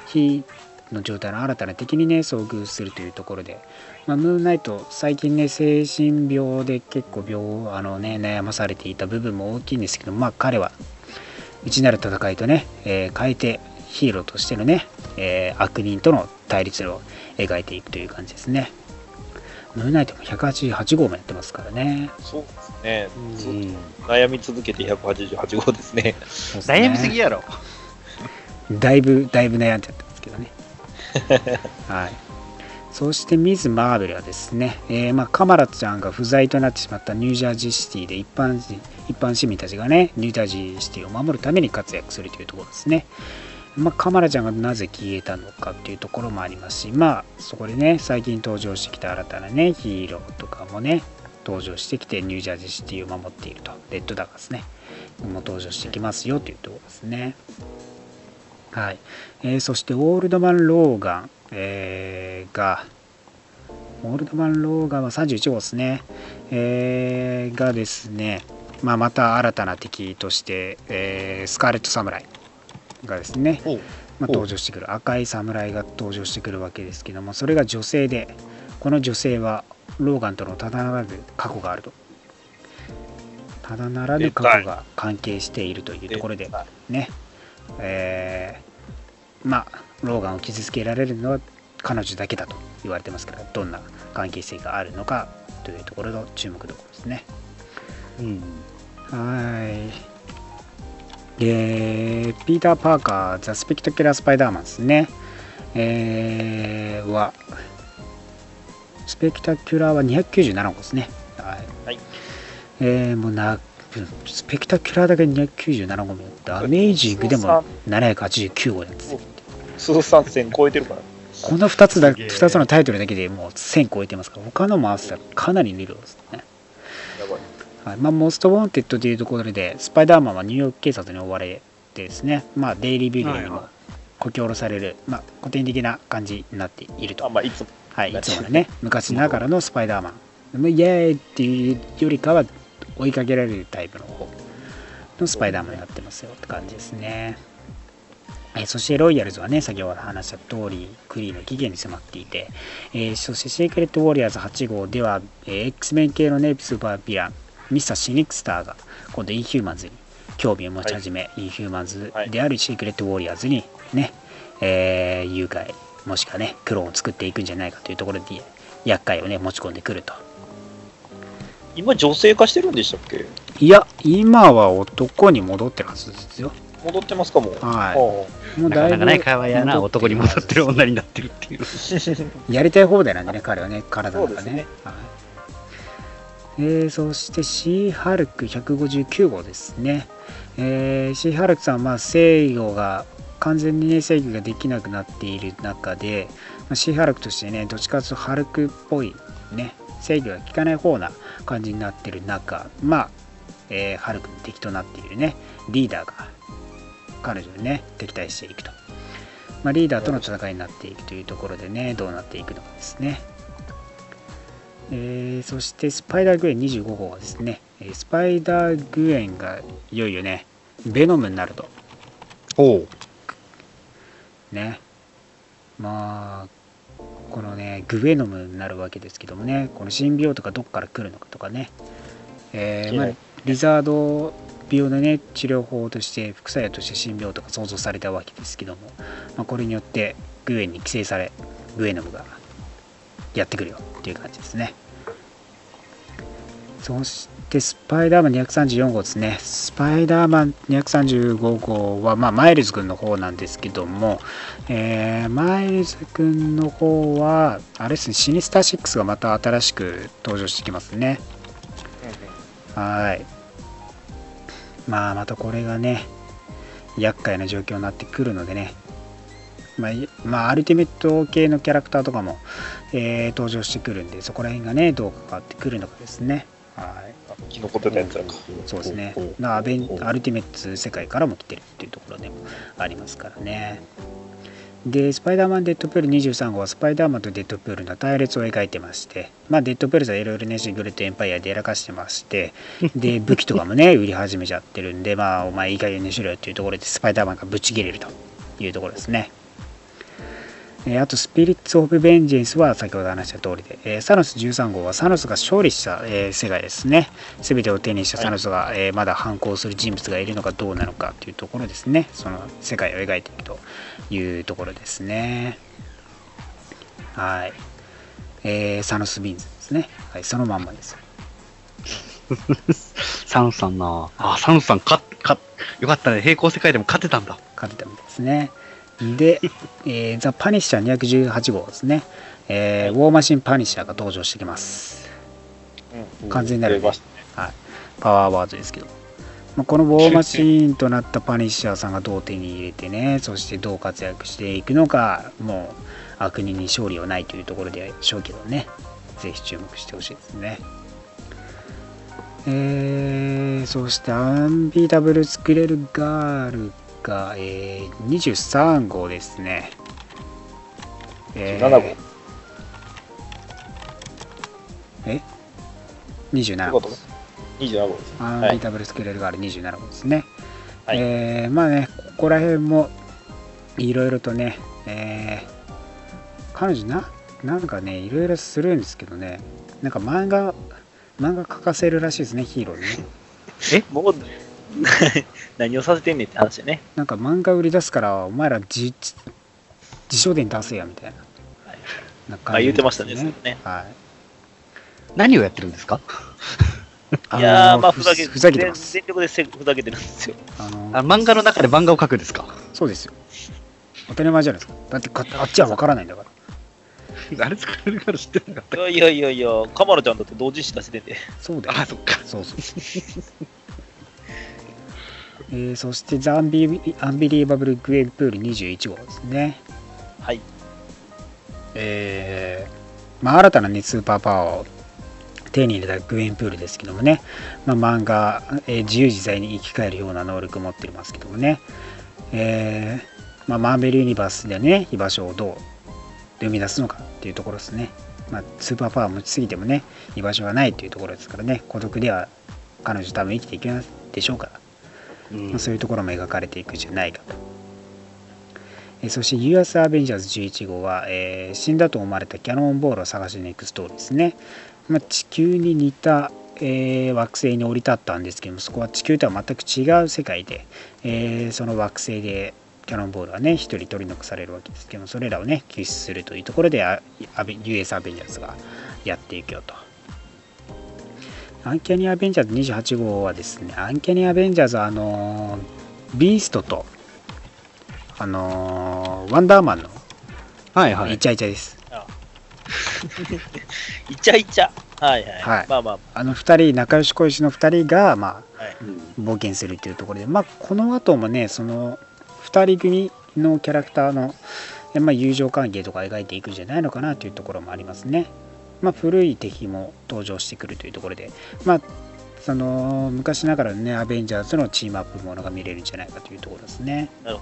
火の状態の新たな敵にね、遭遇するというところで、まあ、ムーンナイト、最近ね、精神病で結構病あの、ね、悩まされていた部分も大きいんですけど、まあ、彼は内なる戦いとね、えー変えてヒーローとしてのね、えー悪人との対立を描いていくという感じですね。ムーンナイトも188号もやってますからね。そうですね。ーずっと悩み続けて188号ですね。すね悩みすぎやろ。だいぶ、だいぶ悩んじゃったんですけどね。はい。そしてミズ・マーベルはですね、えーまあ、カマラちゃんが不在となってしまったニュージャージーシティで一般人一般市民たちがね、ニュージャージーシティを守るために活躍するというところですね。まあ、カマラちゃんがなぜ消えたのかっていうところもありますし、まあ、そこでね、最近登場してきた新たなね、ヒーローとかもね、登場してきてニュージャージーシティを守っていると、レッドダガーですね、も登場してきますよというところですね。はいえーそしてオールドマン・ローガン、えーが、オールドマン・ローガンは31号ですね、えーがですね、まあ、また新たな敵として、えースカーレット・サムライがですね、まあ、お登場してくる。赤い侍が登場してくるわけですけどもそれが女性でこの女性はローガンとのただならぬ過去があると。ただならぬ過去が関係しているというところでね。えーまあローガンを傷つけられるのは彼女だけだと言われてますからどんな関係性があるのかというところの注目どころですね。うん。はい。で、ピーター・パーカー、ザ・スペキタキュラー・スパイダーマンですね。えー、は、スペクタキュラーは297号ですね。はい。はいえー、もうな、スペクタキュラーだけ297号もアメイジングでも789号なんですよ。通算千超えてるから。この2つだすげえ2つのタイトルだけでもう1000超えてますから、他のも合わせたらかなりの量ですね。はいまあ、モスト・ウォンテッドというところで、スパイダーマンはニューヨーク警察に追われてですね、まあ、デイリー・ビューゲルにもはいはこき下ろされる、まあ、古典的な感じになっていると。あ、まあ、いつも。はい、いつものね、昔ながらのスパイダーマン。イエーイっていうよりかは追いかけられるタイプの方のスパイダーマンになってますよって感じですね。えーそしてロイヤルズはね、先ほど話した通り、クリーの期限に迫っていて、えーそしてシークレット・ウォリアーズ8号では、えー X メン系のね、スーパーヴィラン、ミスター・シニスターが今度インヒューマンズに興味を持ち始め、インヒューマンズであるシークレット・ウォリアーズにね、えー誘拐、もしくはね、クローンを作っていくんじゃないかというところで、厄介をね、持ち込んでくると。今、女性化してるんでしたっけ？いや、今は男に戻ってるはずですよ。戻ってますかもう。はいはもうなかなかね、だ会話やな、男に戻ってる女になってるっていう。やりたい放題なんでね、彼はね、体がね。そうですねはいえーそしてシーハルク159号ですね。えーシーハルクさんはまあ制御が完全にね制御ができなくなっている中で、まあ、シーハルクとしてねどっちかというとハルクっぽいね制御が効かない方な感じになってる中まあ、えーハルクの敵となっているねリーダーが彼女にね敵対していくと、まあ、リーダーとの戦いになっていくというところでねどうなっていくのかですねえーそしてスパイダーグエン25号はですね、えースパイダーグエンがいよいよね、ベノムになると。おう。ね。まあ、このね、グエノムになるわけですけどもね、この神病とかどっから来るのかとかね、えーまあはい、リザード病のね、治療法として、副作用として神病とか想像されたわけですけども、まあ、これによってグエンに寄生され、グエノムがやってくるよっていう感じですね。そしてスパイダーマン234号ですね。スパイダーマン235号は、まあ、マイルズ君の方なんですけども、えーマイルズ君の方は、あれですね、シニスター6がまた新しく登場してきますね。はいまあまたこれがね厄介な状況になってくるのでねまあ、まあ、アルティメット系のキャラクターとかも、えー登場してくるんでそこら辺がねどう関わってくるのかですねはいキノコ出たやつらか。そうですね。なアベンアルティメッツ世界からも来てるっていうところでもありますからね。で、スパイダーマン・デッドプール23号はスパイダーマンとデッドプールの対列を描いてまして、まあ、デッドプールはいろいろね、シグレット・エンパイアでやらかしてまして、で、武器とかもね、売り始めちゃってるんで、まあ、お前いい加減にしろよっていうところで、スパイダーマンがぶち切れるというところですね。えーあと、スピリッツ・オブ・ベンジェンスは先ほど話した通りで、えーサノス13号はサノスが勝利した、えー世界ですね。すべてを手にしたサノスが、えーまだ反抗する人物がいるのかどうなのかというところですね。その世界を描いていくというところですね。はい。えーサノス・ビーンズですね。はい、そのまんまです。サヌスさんなあ、サヌスさん、か、か、よかったね。平行世界でも勝てたんだ。勝てたみたいですね。で、えーザ・パニッシャー218号ですね。えーウォーマシン・パニッシャーが登場してきます。うん。完全なるね。はい、パワーワードですけど、まあ、このウォーマシーンとなったパニッシャーさんがどう手に入れてねそしてどう活躍していくのかもう悪人に勝利はないというところでしょうけどね。ぜひ注目してほしいですね。えー、そしてアンビダブルスクレルガールが、えー、23号ですね、えー7号。え？27号ということね27号です。アンビダブルスクレルガール27号ですね、はい。えーまあねここら辺もいろいろとね、えー彼女ななんかねいろいろするんですけどね。なんか漫画漫画描かせるらしいですねヒーローにね。もう、何をさせてんねんって話でね。なんか漫画売り出すからお前ら自自書伝出せやみたいなはいなまあ言ってましたね、それね。はい何をやってるんですか？いやー、まあ、ふざけ、ふざけてます全力でせふざけてるんですよ。あのあ漫画の中で漫画を描くんですか？そうですよ当たり前じゃないですかだってかあっちは分からないんだから あれ作れるから知ってなかっいやいやいやいや、カマラちゃんだって同時視出してて。た。そうだよあ、そっか。そうそう。えーそしてザ・アンビアンビリーバブル・グエンプール21号ですね。はい。えーまあ、新たな、ね、スーパーパワーを手に入れたグエンプールですけどもね、まあ、漫画、えー自由自在に生き返るような能力を持っていますけどもね、えーまあ、マーベルユニバースでね居場所をどう生み出すのかっていうところですね、まあ、スーパーパワー持ちすぎてもね居場所がないというところですからね。孤独では彼女多分生きていけないでしょうから。うんまあ、そういうところも描かれていくじゃないかと。えそして US アベンジャーズ11号は、えー死んだと思われたキャノンボールを探しに行くストーリーですね。まあ、地球に似た、えー惑星に降り立ったんですけどもそこは地球とは全く違う世界で、えーその惑星でキャノンボールはね一人取り残されるわけですけどもそれらをね救出するというところでア US アベンジャーズがやっていくよと。アンキャニアベンジャーズ28号はですね、アンキャニアベンジャーズはあのービーストと、あのーワンダーマンのはいはい。イチャイチャです。イチャイチャ。はいはい。はいまあまあ、あの2人、仲良し恋しの2人が、まはい。冒険するというところで、まあ、この後もね、その2人組のキャラクターの、えまあ、友情関係とか描いていくんじゃないのかなというところもありますね。まあ、古い敵も登場してくるというところで、まあ、その昔ながらのね、アベンジャーズのチームアップものが見れるんじゃないかというところですね。うん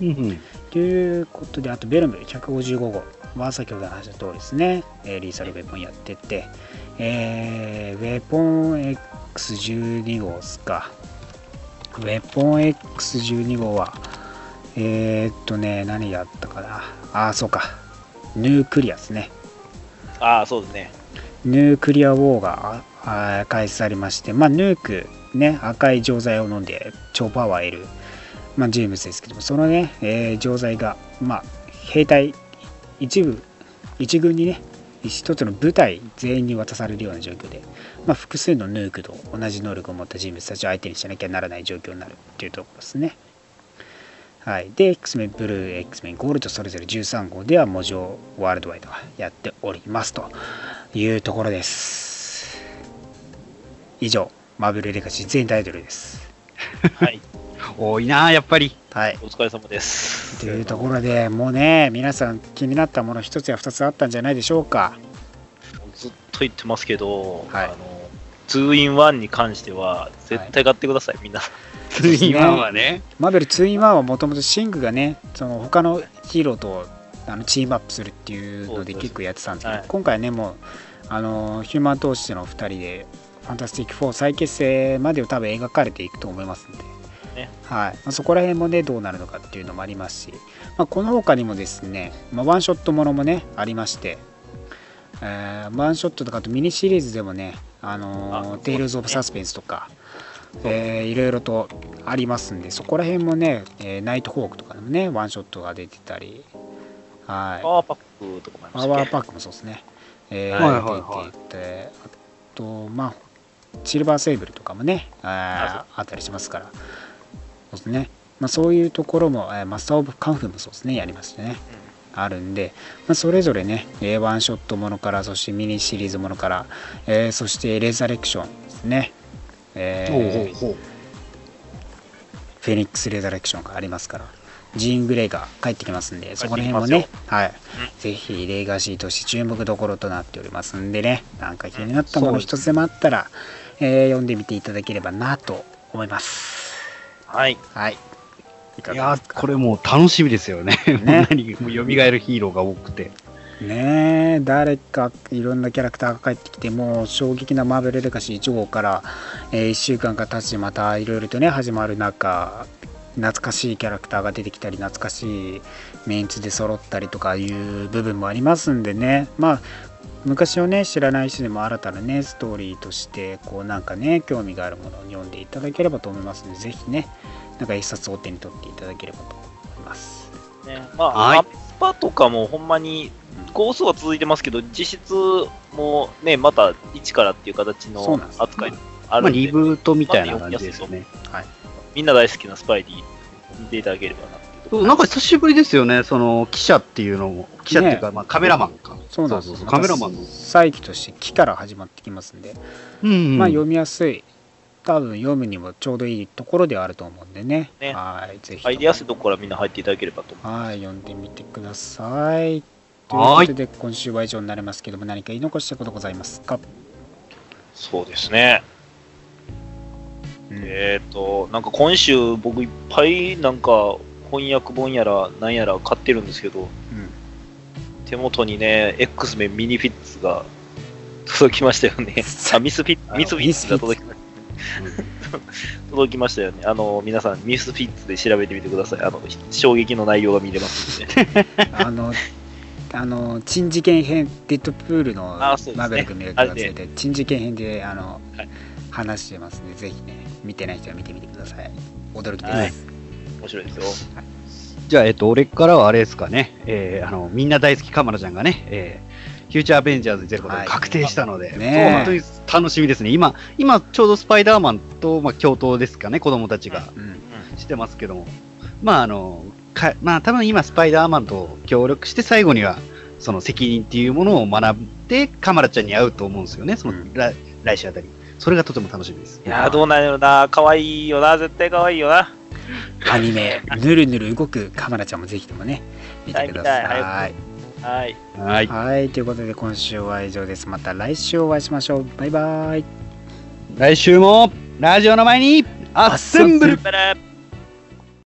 うんということで、あとベルム155号は先ほど話した通りですね、えーリーサルウェポンやってて、えーウェポン X12 号ですか。ウェポン X12 号は、えーっとね、何やったかな。ああ、そうか。ヌークリアですね。ああ、そうですね。ヌークリアウォーがあ開始されまして、まあ、ヌーク、ね、赤い錠剤を飲んで超パワーを得る、まあ、ジェームスですけども、そのね、えー錠剤が、まあ、兵隊一部、一軍にね、一つの部隊全員に渡されるような状況で、まあ、複数のヌークと同じ能力を持った人物たちを相手にしなきゃならない状況になるっていうところですね。はい、で、X メンブルー、X メンゴールドそれぞれ13号では文字をワールドワイドがやっておりますというところです。以上、マーベルレガシー全タイトルです。はい。多いな、やっぱり。はい。お疲れ様です。というところでもうね、皆さん気になったもの一つや二つあったんじゃないでしょうか。ずっと言ってますけど、はいあの、2 in 1に関しては、絶対買ってください、みんな。ツインワンはね。マーベル2 in 1はもともとシングがね、その他のヒーローとあのチームアップするっていうので結構やってたんですけど、はい。今回ね、もうあのヒューマン・トーチの2人で、ファンタスティック4再結成までを多分描かれていくと思いますんで、ね。はい。まあ、そこら辺もね、どうなるのかっていうのもありますし、まあ、この他にもですね、まあ、ワンショットものもね、ありまして、えーワンショットとかあとミニシリーズでもね、あのあテイルズ・オブ・サスペンスとか、えーいろいろとありますんでそこら辺もね、えーナイトホークとかでもねワンショットが出てたりはい。パワーパックとかもありまパしたっけワーパックもそうですね、えーはいはいはい。出ていてあとまあシルバーセーブルとかもねあーあったりしますから。そうですね、まあ、そういうところも、えーマスター・オブ・カンフーもそうですねやりましたねあるんで、まあ、それぞれね、えーワンショットものからそしてミニシリーズものから、えーそしてレザレクションですね、えーほうほうほう。フェニックス・レザレクションがありますからジーン・グレイが帰ってきますんでそこら辺もね、はい。ぜひレガシーとして注目どころとなっておりますんでね。なんか気になったもの一つでもあったら、えー読んでみていただければなと思います。はい。はいいかいやこれもう楽しみですよね。ね 何もう蘇るヒーローが多くて。ねえ誰かいろんなキャラクターが帰ってきてもう衝撃なマーベルレガシー1号から、え1週間が経ちまたいろいろとね始まる中懐かしいキャラクターが出てきたり懐かしいメンツで揃ったりとかいう部分もありますんでねまあ昔をね知らない人でも新たなねストーリーとしてこうなんかね興味があるものを読んでいただければと思いますのでぜひねなんか一冊お手に取っていただければと思います。ね、まあ、はいアッパとかもほんまに、コースは続いてますけど、実質もね、また一からっていう形の扱いあまあ、るんで、リブートみたいな感じですよね。みんな大好きなスパイディ見ていただければななんか久しぶりですよね、その記者っていうのも、記者っていうか、まあ、カメラマンか。そうなんですそうそうカメラマンの。再起として木から始まってきますんで、うん、うん。まあ読みやすい多分読むにもちょうどいいところではあると思うんでね。ね。はいぜひ入りやすいところからみんな入っていただければと思いまはい読んでみてください。というはいことで今週は以上になりますけども何か言い残したことございますか、す。そうですね。うん。えっ、と、なんか今週僕いっぱいなんか翻訳本やらなんやら買ってるんですけど、手元にね、X メンミニフィッツが届きましたよね。あ、ミスフィッあミスフィッツが届きま届きましたよね。あの、皆さん、ミスフィッツで調べてみてください。あの、衝撃の内容が見れますんで。あのあの珍事件編デッドプールのマーベル組みがついあれて珍事件編であの、はい。話してますんでぜひね見てない人は見てみてください。驚きです、はい。面白いですよ。じゃあ、えっと、俺からはあれですかね、えー、あの、みんな大好きカマラちゃんがね、えー、フューチャーアベンジャーズに出ることが確定したので、はいね本当に楽しみですね。今、今、ちょうどスパイダーマンと、まあ、共闘ですかね、子供たちがうんしてますけども、まあ、あの、かまあ、多分今、スパイダーマンと協力して、最後には、その責任っていうものを学んで、カマラちゃんに会うと思うんですよね、その、うん来来週あたり。それがとても楽しみです。いやー、どうなんやろな。可愛いよな。絶対可愛いよな。アニメぬるぬる動くカマラちゃんもぜひともね見てくださいはいはい。はい。はい、ということで今週は以上です。また来週お会いしましょう。バイバイ。来週も、ラジオの前に、アッセンブル